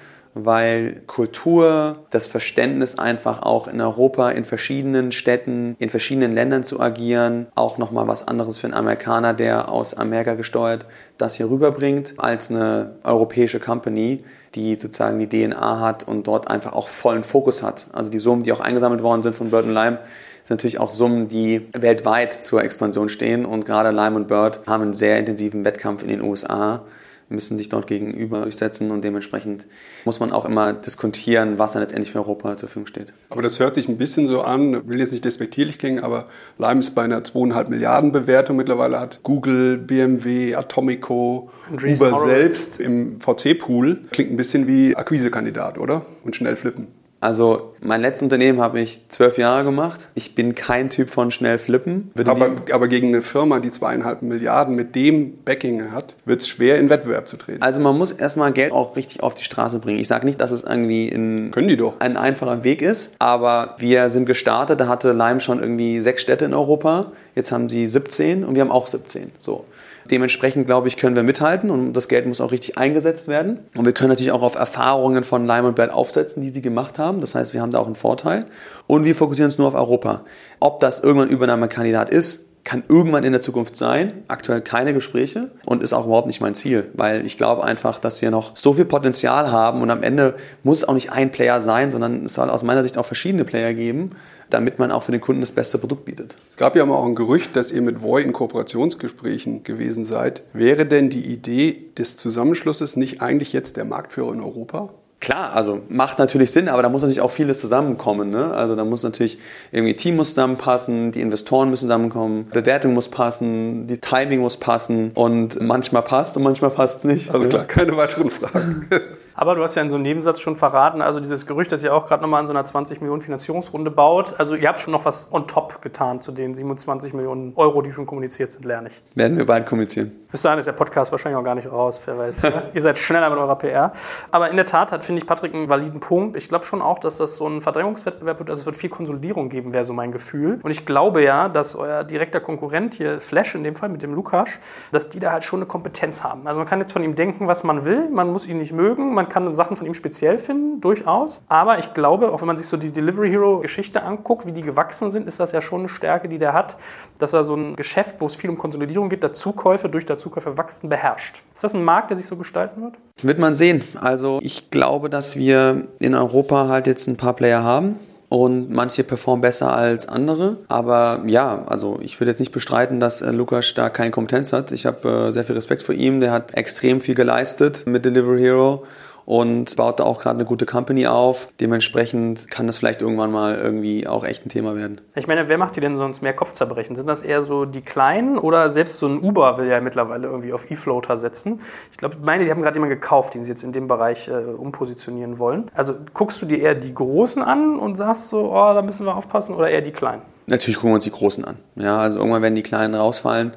weil Kultur, das Verständnis einfach auch in Europa, in verschiedenen Städten, in verschiedenen Ländern zu agieren, auch nochmal was anderes für einen Amerikaner, der aus Amerika gesteuert das hier rüberbringt, als eine europäische Company, die sozusagen die DNA hat und dort einfach auch vollen Fokus hat. Also die Summen, die auch eingesammelt worden sind von Bird Lime, sind natürlich auch Summen, die weltweit zur Expansion stehen und gerade Lime und Bird haben einen sehr intensiven Wettkampf in den USA müssen sich dort gegenüber durchsetzen und dementsprechend muss man auch immer diskutieren, was dann letztendlich für Europa zur Verfügung steht. Aber das hört sich ein bisschen so an, will jetzt nicht despektierlich klingen, aber Lime ist bei einer 2,5 Milliarden Bewertung mittlerweile hat Google, BMW, Atomico, Uber selbst im VC-Pool. Klingt ein bisschen wie Akquisekandidat, oder? Und schnell flippen. Also mein letztes Unternehmen habe ich zwölf Jahre gemacht. Ich bin kein Typ von schnell flippen. Aber, aber, gegen eine Firma, die zweieinhalb Milliarden mit dem Backing hat, wird es schwer, in Wettbewerb zu treten. Also man muss erstmal Geld auch richtig auf die Straße bringen. Ich sage nicht, dass es irgendwie in ein einfacher Weg ist, aber wir sind gestartet, da hatte Lime schon irgendwie sechs Städte in Europa. Jetzt haben sie 17 und wir haben auch 17. So. Dementsprechend, glaube ich, können wir mithalten und das Geld muss auch richtig eingesetzt werden. Und wir können natürlich auch auf Erfahrungen von Lime und Bird aufsetzen, die sie gemacht haben. Das heißt, wir haben da auch einen Vorteil. Und wir fokussieren uns nur auf Europa. Ob das irgendwann Übernahmekandidat ist, kann irgendwann in der Zukunft sein. Aktuell keine Gespräche und ist auch überhaupt nicht mein Ziel, weil ich glaube einfach, dass wir noch so viel Potenzial haben und am Ende muss es auch nicht ein Player sein, sondern es soll aus meiner Sicht auch verschiedene Player geben damit man auch für den Kunden das beste Produkt bietet. Es gab ja mal auch ein Gerücht, dass ihr mit Voi in Kooperationsgesprächen gewesen seid. Wäre denn die Idee des Zusammenschlusses nicht eigentlich jetzt der Marktführer in Europa? Klar, also macht natürlich Sinn, aber da muss natürlich auch vieles zusammenkommen. Ne? Also da muss natürlich irgendwie Team muss zusammenpassen, die Investoren müssen zusammenkommen, Bewertung muss passen, die Timing muss passen und manchmal passt und manchmal passt es nicht. Alles ne? klar, keine weiteren Fragen. *laughs* Aber du hast ja in so einem Nebensatz schon verraten, also dieses Gerücht, dass ihr auch gerade nochmal an so einer 20 Millionen Finanzierungsrunde baut. Also ihr habt schon noch was on top getan zu den 27 Millionen Euro, die schon kommuniziert sind, lerne ich. Werden wir bald kommunizieren. Bis dahin ist der Podcast wahrscheinlich auch gar nicht raus, wer weiß. *laughs* Ihr seid schneller mit eurer PR. Aber in der Tat hat, finde ich, Patrick einen validen Punkt. Ich glaube schon auch, dass das so ein Verdrängungswettbewerb wird. Also es wird viel Konsolidierung geben, wäre so mein Gefühl. Und ich glaube ja, dass euer direkter Konkurrent hier, Flash in dem Fall mit dem Lukas, dass die da halt schon eine Kompetenz haben. Also man kann jetzt von ihm denken, was man will. Man muss ihn nicht mögen. Man kann Sachen von ihm speziell finden, durchaus. Aber ich glaube, auch wenn man sich so die Delivery Hero Geschichte anguckt, wie die gewachsen sind, ist das ja schon eine Stärke, die der hat, dass er so ein Geschäft, wo es viel um Konsolidierung geht, Dazukäufe durch Dazukäufe wachsen, beherrscht. Ist das ein Markt, der sich so gestalten wird? Wird man sehen. Also ich glaube, dass wir in Europa halt jetzt ein paar Player haben, und manche performen besser als andere. Aber ja, also ich würde jetzt nicht bestreiten, dass äh, Lukas da keine Kompetenz hat. Ich habe äh, sehr viel Respekt vor ihm. Der hat extrem viel geleistet mit Delivery Hero und baut da auch gerade eine gute Company auf. Dementsprechend kann das vielleicht irgendwann mal irgendwie auch echt ein Thema werden. Ich meine, wer macht die denn sonst mehr Kopfzerbrechen? Sind das eher so die Kleinen oder selbst so ein Uber will ja mittlerweile irgendwie auf E-Floater setzen? Ich glaube, meine, die haben gerade jemanden gekauft, den sie jetzt in dem Bereich äh, umpositionieren wollen. Also guckst du dir eher die Großen an und sagst so, oh, da müssen wir aufpassen oder eher die Kleinen? Natürlich gucken wir uns die Großen an. Ja, also irgendwann werden die Kleinen rausfallen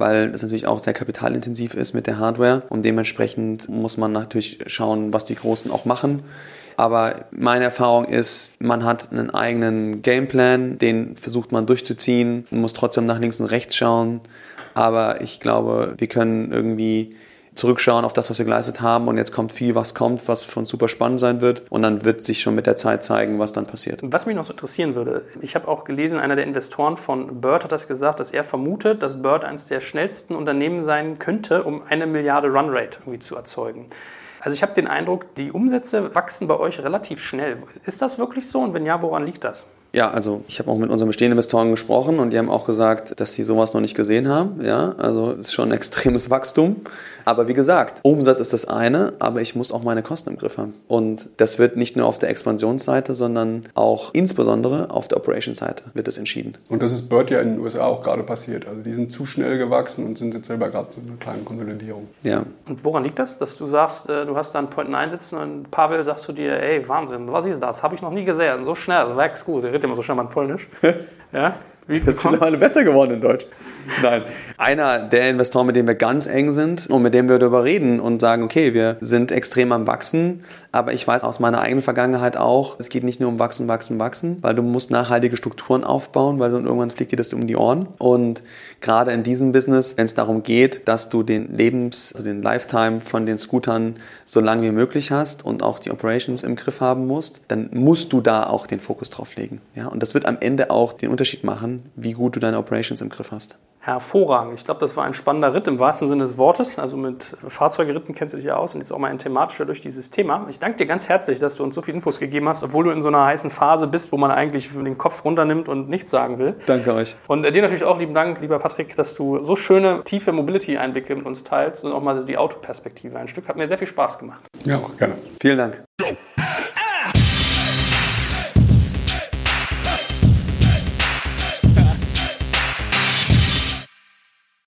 weil das natürlich auch sehr kapitalintensiv ist mit der Hardware und dementsprechend muss man natürlich schauen, was die Großen auch machen. Aber meine Erfahrung ist, man hat einen eigenen Gameplan, den versucht man durchzuziehen, man muss trotzdem nach links und rechts schauen. Aber ich glaube, wir können irgendwie zurückschauen auf das, was wir geleistet haben und jetzt kommt viel, was kommt, was für uns super spannend sein wird und dann wird sich schon mit der Zeit zeigen, was dann passiert. Was mich noch so interessieren würde, ich habe auch gelesen, einer der Investoren von Bird hat das gesagt, dass er vermutet, dass Bird eines der schnellsten Unternehmen sein könnte, um eine Milliarde Runrate irgendwie zu erzeugen. Also ich habe den Eindruck, die Umsätze wachsen bei euch relativ schnell. Ist das wirklich so und wenn ja, woran liegt das? Ja, also ich habe auch mit unseren bestehenden Investoren gesprochen und die haben auch gesagt, dass sie sowas noch nicht gesehen haben. Ja, also es ist schon ein *laughs* extremes Wachstum. Aber wie gesagt, Umsatz ist das eine, aber ich muss auch meine Kosten im Griff haben. Und das wird nicht nur auf der Expansionsseite, sondern auch insbesondere auf der Operations-Seite wird das entschieden. Und das ist Bird ja in den USA auch gerade passiert. Also die sind zu schnell gewachsen und sind jetzt selber gerade so eine kleine Konsolidierung. Ja. Und woran liegt das, dass du sagst, äh, du hast da einen Point 9 sitzen und Pavel sagst du dir, ey, Wahnsinn, was ist das? Habe ich noch nie gesehen. So schnell, wächst gut. Redet immer so schnell mal Polnisch. *laughs* ja? Wie, das ist mittlerweile besser geworden in Deutsch. Nein. Einer der Investoren, mit dem wir ganz eng sind und mit dem wir darüber reden und sagen, okay, wir sind extrem am Wachsen, aber ich weiß aus meiner eigenen Vergangenheit auch, es geht nicht nur um Wachsen, Wachsen, Wachsen, weil du musst nachhaltige Strukturen aufbauen, weil sonst irgendwann fliegt dir das um die Ohren. Und gerade in diesem Business, wenn es darum geht, dass du den Lebens-, also den Lifetime von den Scootern so lange wie möglich hast und auch die Operations im Griff haben musst, dann musst du da auch den Fokus drauf legen. Ja? Und das wird am Ende auch den Unterschied machen, wie gut du deine Operations im Griff hast. Hervorragend. Ich glaube, das war ein spannender Ritt im wahrsten Sinne des Wortes. Also mit Fahrzeuggeritten kennst du dich ja aus und jetzt auch mal ein thematischer durch dieses Thema. Ich danke dir ganz herzlich, dass du uns so viele Infos gegeben hast, obwohl du in so einer heißen Phase bist, wo man eigentlich den Kopf runternimmt und nichts sagen will. Danke euch. Und dir natürlich auch lieben Dank, lieber Patrick, dass du so schöne, tiefe Mobility-Einblicke mit uns teilst und auch mal die Autoperspektive ein Stück. Hat mir sehr viel Spaß gemacht. Ja, auch gerne. Vielen Dank.